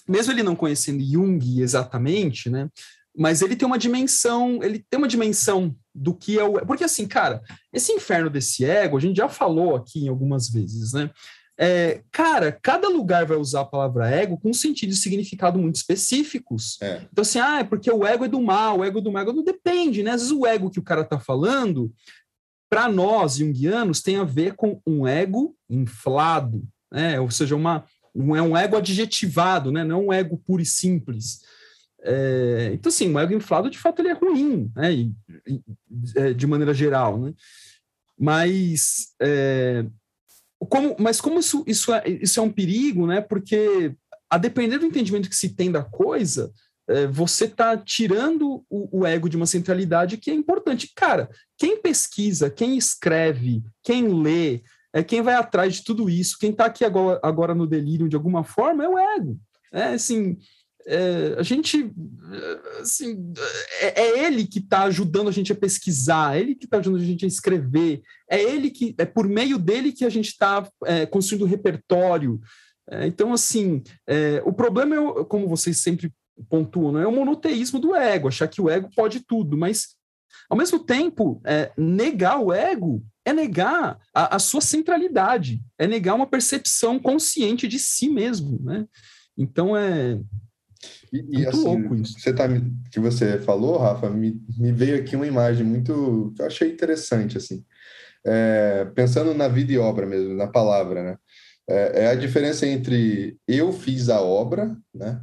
mesmo ele não conhecendo Jung exatamente, né? Mas ele tem uma dimensão, ele tem uma dimensão do que é o. Porque assim, cara, esse inferno desse ego, a gente já falou aqui em algumas vezes, né? É, cara, cada lugar vai usar a palavra ego com sentido e significado muito específicos. É. Então, assim, ah, é porque o ego é do mal, o ego é do mal, não depende, né? Às vezes o ego que o cara tá falando, para nós junguianos, tem a ver com um ego inflado, né? Ou seja, uma, um, é um ego adjetivado, né? Não é um ego puro e simples. É, então, assim, o ego inflado, de fato, ele é ruim, né? E, e, é, de maneira geral, né? Mas é, como, mas como isso, isso, é, isso é um perigo, né? Porque a depender do entendimento que se tem da coisa, você está tirando o, o, ego de uma centralidade que é importante. Cara, quem pesquisa, quem escreve, quem lê, é quem vai atrás de tudo isso, quem está aqui agora, agora no delírio de alguma forma é o ego. É assim, é, a gente, assim, é, é ele que está ajudando a gente a pesquisar, é ele que está ajudando a gente a escrever, é ele que, é por meio dele que a gente está é, construindo repertório. É, então, assim, é, o problema é, como vocês sempre pontuam, é o monoteísmo do ego, achar que o ego pode tudo, mas, ao mesmo tempo, é, negar o ego é negar a, a sua centralidade, é negar uma percepção consciente de si mesmo, né? Então, é, e, e assim, Você tá, que você falou, Rafa, me, me veio aqui uma imagem muito que eu achei interessante, assim. É, pensando na vida e obra mesmo, na palavra, né? É, é, a diferença entre eu fiz a obra, né?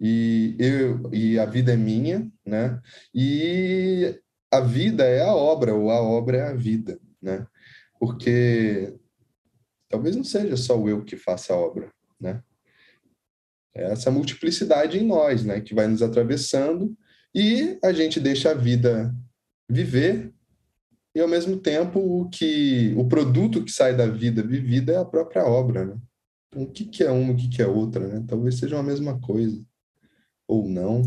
E, eu, e a vida é minha, né? E a vida é a obra, ou a obra é a vida, né? Porque talvez não seja só eu que faça a obra, né? É essa multiplicidade em nós, né? Que vai nos atravessando e a gente deixa a vida viver e ao mesmo tempo o que o produto que sai da vida vivida é a própria obra, né? Então, o que, que é uma, o que, que é outra, né? Talvez seja a mesma coisa ou não.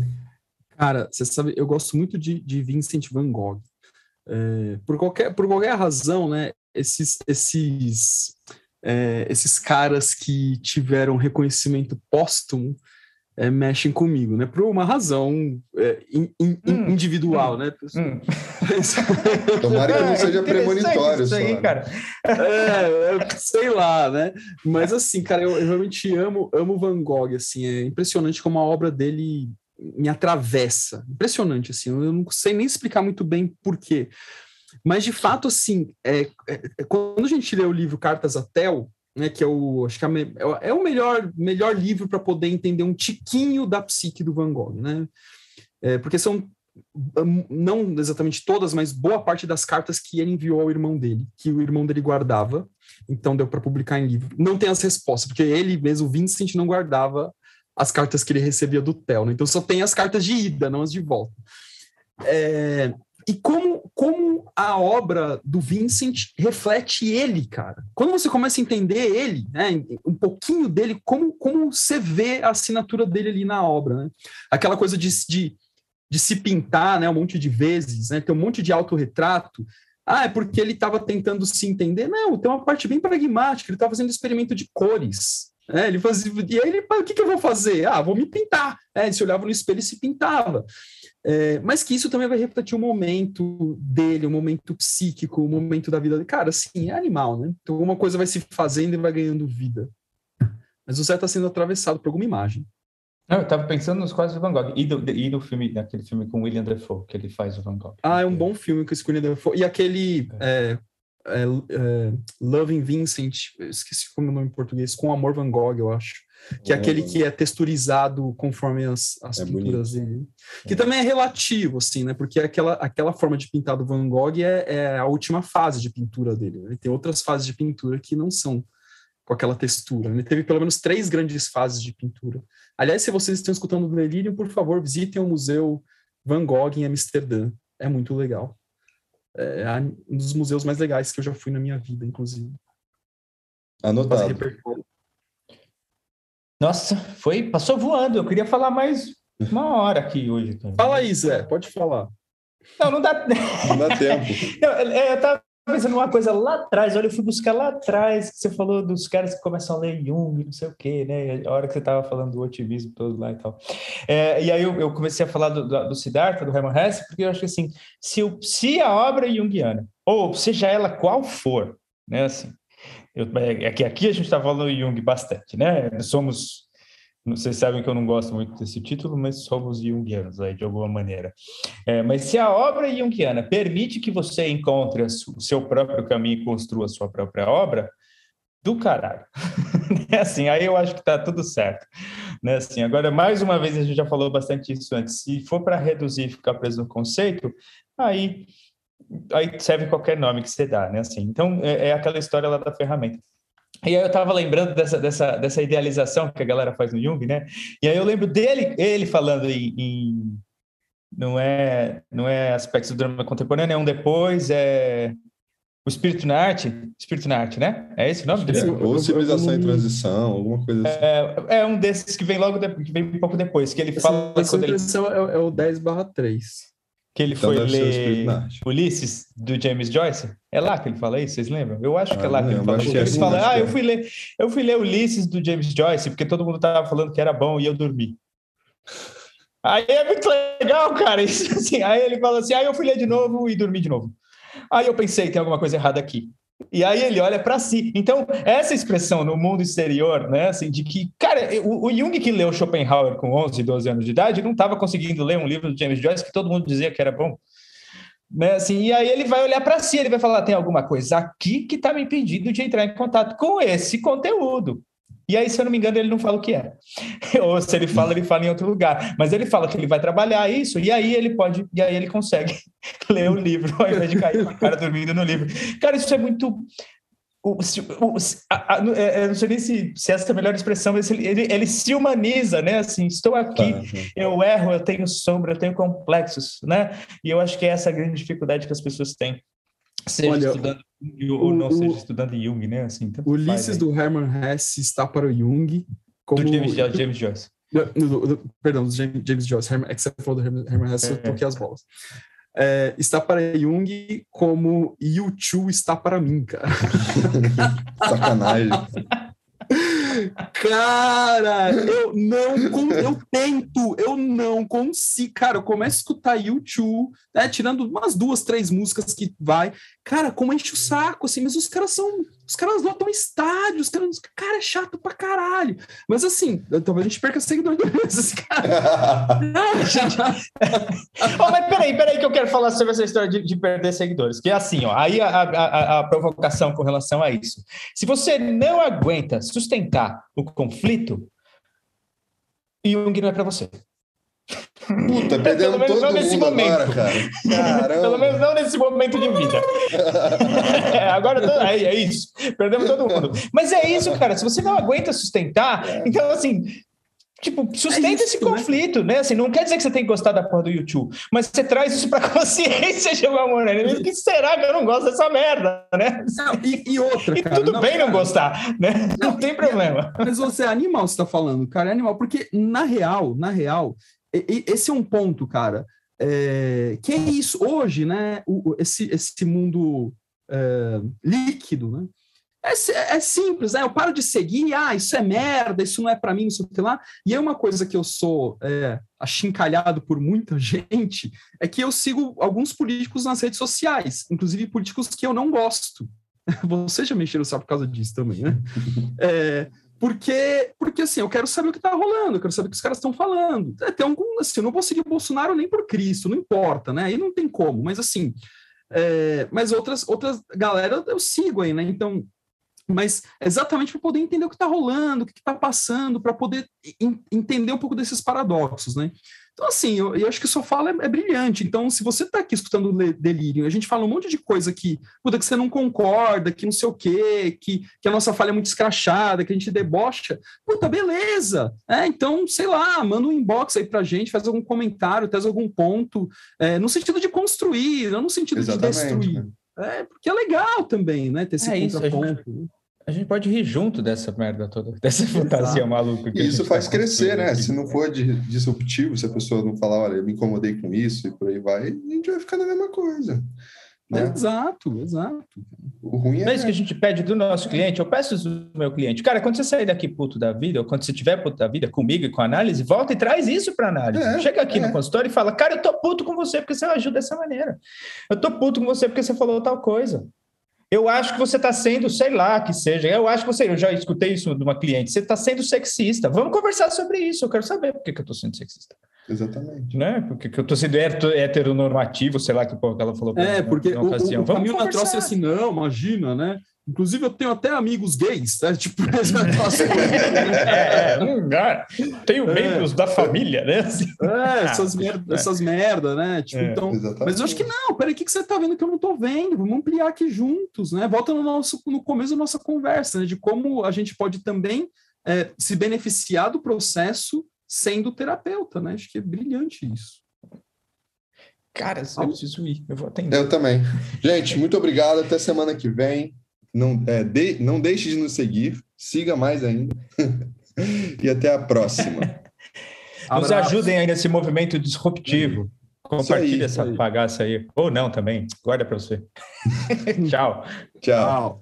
Cara, você sabe, eu gosto muito de, de Vincent Van Gogh. É, por, qualquer, por qualquer razão, né? Esses, esses, é, esses caras que tiveram reconhecimento póstumo é, mexem comigo, né? Por uma razão é, in, in, hum, individual, hum, né? Hum. Tomara que não seja é, premonitório isso aí, só, né? cara. É, sei lá, né? Mas assim, cara, eu, eu, realmente amo, amo Van Gogh, assim, é impressionante como a obra dele me atravessa. Impressionante, assim, eu não sei nem explicar muito bem por quê. Mas, de fato, assim, é, é, quando a gente lê o livro Cartas a Tel, né, que é o acho que é, é, é o melhor melhor livro para poder entender um tiquinho da psique do Van Gogh, né? É, porque são hum, não exatamente todas, mas boa parte das cartas que ele enviou ao irmão dele, que o irmão dele guardava, então deu para publicar em livro. Não tem as respostas, porque ele mesmo, Vincent, não guardava as cartas que ele recebia do Theo, né? então só tem as cartas de ida, não as de volta. É, e como, como a obra do Vincent reflete ele, cara. Quando você começa a entender ele, né, um pouquinho dele, como, como você vê a assinatura dele ali na obra, né? Aquela coisa de, de, de se pintar, né, um monte de vezes, né, tem um monte de autorretrato. Ah, é porque ele estava tentando se entender? Não, tem uma parte bem pragmática, ele estava fazendo experimento de cores. É, ele fazia, e aí ele, o que, que eu vou fazer? Ah, vou me pintar. É, ele se olhava no espelho e se pintava. É, mas que isso também vai refletir o momento dele, o momento psíquico, o momento da vida dele. Cara, assim, é animal, né? Então, alguma coisa vai se fazendo e vai ganhando vida. Mas o Zé está sendo atravessado por alguma imagem. Não, eu estava pensando nos quadros do Van Gogh e, do, e no filme, naquele filme com William Dafoe, que ele faz o Van Gogh. Ah, é um bom filme com esse William Dafoe. E aquele é. É, é, Loving Vincent, esqueci como é o nome em português, com Amor Van Gogh, eu acho que é, é aquele que é texturizado conforme as, as é pinturas bonito. dele. Que é. também é relativo, assim, né? Porque aquela, aquela forma de pintar do Van Gogh é, é a última fase de pintura dele. Né? Tem outras fases de pintura que não são com aquela textura. Ele teve pelo menos três grandes fases de pintura. Aliás, se vocês estão escutando o Delírio, por favor, visitem o Museu Van Gogh em Amsterdã. É muito legal. É um dos museus mais legais que eu já fui na minha vida, inclusive. Anotado. Nossa, foi, passou voando. Eu queria falar mais uma hora aqui hoje. Cara. Fala aí, Zé, pode falar. Não, não dá, não dá tempo. não, eu estava pensando uma coisa lá atrás, olha, eu fui buscar lá atrás, que você falou dos caras que começam a ler Jung, não sei o quê, né? A hora que você estava falando do otimismo todo lá e tal. É, e aí eu, eu, comecei a falar do, do, do Siddhartha, do Hermann Hesse, porque eu acho que assim, se, o, se a obra é junguiana, ou seja ela qual for, né, assim, eu, é, é que aqui a gente está falando Jung bastante, né? Somos, vocês sabem que eu não gosto muito desse título, mas somos Jungianos aí de alguma maneira. É, mas se a obra Jungiana permite que você encontre o seu próprio caminho e construa a sua própria obra, do caralho. é assim, aí eu acho que está tudo certo. Né, assim, agora, mais uma vez, a gente já falou bastante isso antes. Se for para reduzir e ficar preso no conceito, aí aí serve qualquer nome que você dá, né? Assim, então, é, é aquela história lá da ferramenta. E aí eu estava lembrando dessa, dessa, dessa idealização que a galera faz no Jung, né? E aí eu lembro dele, ele falando em, em não é não é aspectos do drama contemporâneo, é um depois, é o espírito na arte, espírito na arte, né? É esse o nome dele? Ou civilização em transição, alguma coisa assim. É, é um desses que vem logo de, que vem um pouco depois, que ele fala quando ele... é, é o 10/3 que ele então foi ler Ulisses do James Joyce. É lá que ele fala isso, vocês lembram? Eu acho ah, que é lá que ele fala. Que ele fala, ah, eu fui ler, eu fui ler Ulisses do James Joyce porque todo mundo tava falando que era bom e eu dormi. Aí é muito legal, cara. Isso, assim, aí ele fala assim, aí ah, eu fui ler de novo e dormi de novo. Aí eu pensei, tem alguma coisa errada aqui. E aí ele olha para si. Então, essa expressão no mundo exterior, né, assim, de que, cara, o, o Jung que leu Schopenhauer com 11, 12 anos de idade, não estava conseguindo ler um livro do James Joyce que todo mundo dizia que era bom. Né, assim, e aí ele vai olhar para si, ele vai falar: tem alguma coisa aqui que está me impedindo de entrar em contato com esse conteúdo. E aí, se eu não me engano, ele não fala o que é. Ou se ele fala, ele fala em outro lugar. Mas ele fala que ele vai trabalhar isso, e aí ele pode, e aí ele consegue ler o livro, ao invés de cair com a cara dormindo no livro. Cara, isso é muito. o, o, a, a, é, eu não sei nem se, se essa é a melhor expressão, mas ele, ele, ele se humaniza, né? Assim, estou aqui, uhum. eu erro, eu tenho sombra, eu tenho complexos, né? E eu acho que é essa a grande dificuldade que as pessoas têm. Seja Olha, estudando ou não seja estudando Jung, né? Assim, Ulisses do Hermann Hesse está para o Jung. Como... Do James, James Joyce. perdão, do James, James Joyce. Herman, é que você falou do Herman, Herman Hesse, é. eu toquei as bolas é, está para Jung como YouTube está para mim, cara. Sacanagem. Cara, eu não, eu tento, eu não consigo. Cara, eu começo a escutar YouTube, né, tirando umas duas, três músicas que vai. Cara, como enche o saco, assim, mas os caras são. Os caras lotam estádios, os caras. Cara, é chato pra caralho. Mas assim, talvez a gente perca seguidores desses caras. não, gente. oh, mas peraí, peraí, que eu quero falar sobre essa história de, de perder seguidores. Que é assim, ó, aí a, a, a provocação com relação a isso. Se você não aguenta sustentar o conflito, Jung não é para você. Puta, perdendo todo mundo nesse momento. agora, cara. Caramba. Pelo menos não nesse momento de vida. é, agora é, é, isso. Perdemos todo mundo. Mas é isso, cara. Se você não aguenta sustentar, é. então assim, Tipo, sustenta é isso, esse né? conflito, né? Assim, não quer dizer que você tem que gostar da porra do YouTube, mas você traz isso pra consciência, Gilmar Moreno. O que será que eu não gosto dessa merda, né? Não, e, e, outra, e cara, tudo não, bem cara, não gostar, né? Não, não tem problema. Mas você é animal, você tá falando, cara, é animal. Porque, na real, na real, esse é um ponto, cara. É, que é isso, hoje, né? O, esse, esse mundo é, líquido, né? É, é, simples, né? Eu paro de seguir, ah, isso é merda, isso não é para mim, isso que lá. E é uma coisa que eu sou é, achincalhado por muita gente, é que eu sigo alguns políticos nas redes sociais, inclusive políticos que eu não gosto. Você já mexeu só por causa disso também, né? É, porque, porque assim, eu quero saber o que está rolando, eu quero saber o que os caras estão falando. É, tem algum, assim, eu não vou seguir Bolsonaro nem por Cristo, não importa, né? Aí não tem como, mas assim, é, mas outras, outras galera eu sigo aí, né? Então, mas exatamente para poder entender o que está rolando, o que está passando, para poder entender um pouco desses paradoxos, né? Então, assim, eu, eu acho que sua fala é, é, brilhante. Então, se você está aqui escutando o delírio, a gente fala um monte de coisa que, puta, que você não concorda, que não sei o quê, que, que a nossa falha é muito escrachada, que a gente debocha, puta, beleza. É, então, sei lá, manda um inbox aí pra gente, faz algum comentário, traz algum ponto, é, no sentido de construir, não no sentido Exatamente, de destruir. Né? É, porque é legal também, né? Ter esse é contraponto. Isso, a gente pode rir junto dessa merda toda, dessa fantasia maluca. E isso faz tá crescer, né? Aqui. Se não for disruptivo, se a pessoa não falar, olha, eu me incomodei com isso e por aí vai, a gente vai ficar na mesma coisa. Né? Exato, exato. O ruim é... Não é isso que a gente pede do nosso cliente, eu peço do meu cliente. Cara, quando você sair daqui puto da vida, ou quando você tiver puto da vida comigo e com a análise, volta e traz isso para análise. É, Chega aqui é. no consultório e fala, cara, eu tô puto com você porque você ajuda dessa maneira. Eu tô puto com você porque você falou tal coisa. Eu acho que você está sendo, sei lá, que seja. Eu acho que você, eu já escutei isso de uma cliente. Você está sendo sexista. Vamos conversar sobre isso. Eu quero saber por que, que eu estou sendo sexista. Exatamente. Né? Porque que eu estou sendo heteronormativo, sei lá que que ela falou. É, porque o, o, o caminho na troça é assim, não, imagina, né? Inclusive, eu tenho até amigos gays, né? Tipo, é, é, tenho é. membros da família, né? É, essas merda, essas merda né? Tipo, é, então, mas eu acho que não, peraí, o que, que você tá vendo que eu não tô vendo? Vamos ampliar aqui juntos, né? Volta no, nosso, no começo da nossa conversa, né? De como a gente pode também é, se beneficiar do processo sendo terapeuta, né? Acho que é brilhante isso. Cara, eu preciso ir, eu vou atender. Eu também. Gente, muito obrigado, até semana que vem. Não, é, de, não deixe de nos seguir, siga mais ainda. e até a próxima. Nos ajudem aí nesse movimento disruptivo. Compartilhe essa bagaça aí. Ou não também. Guarda para você. Tchau. Tchau. Tchau.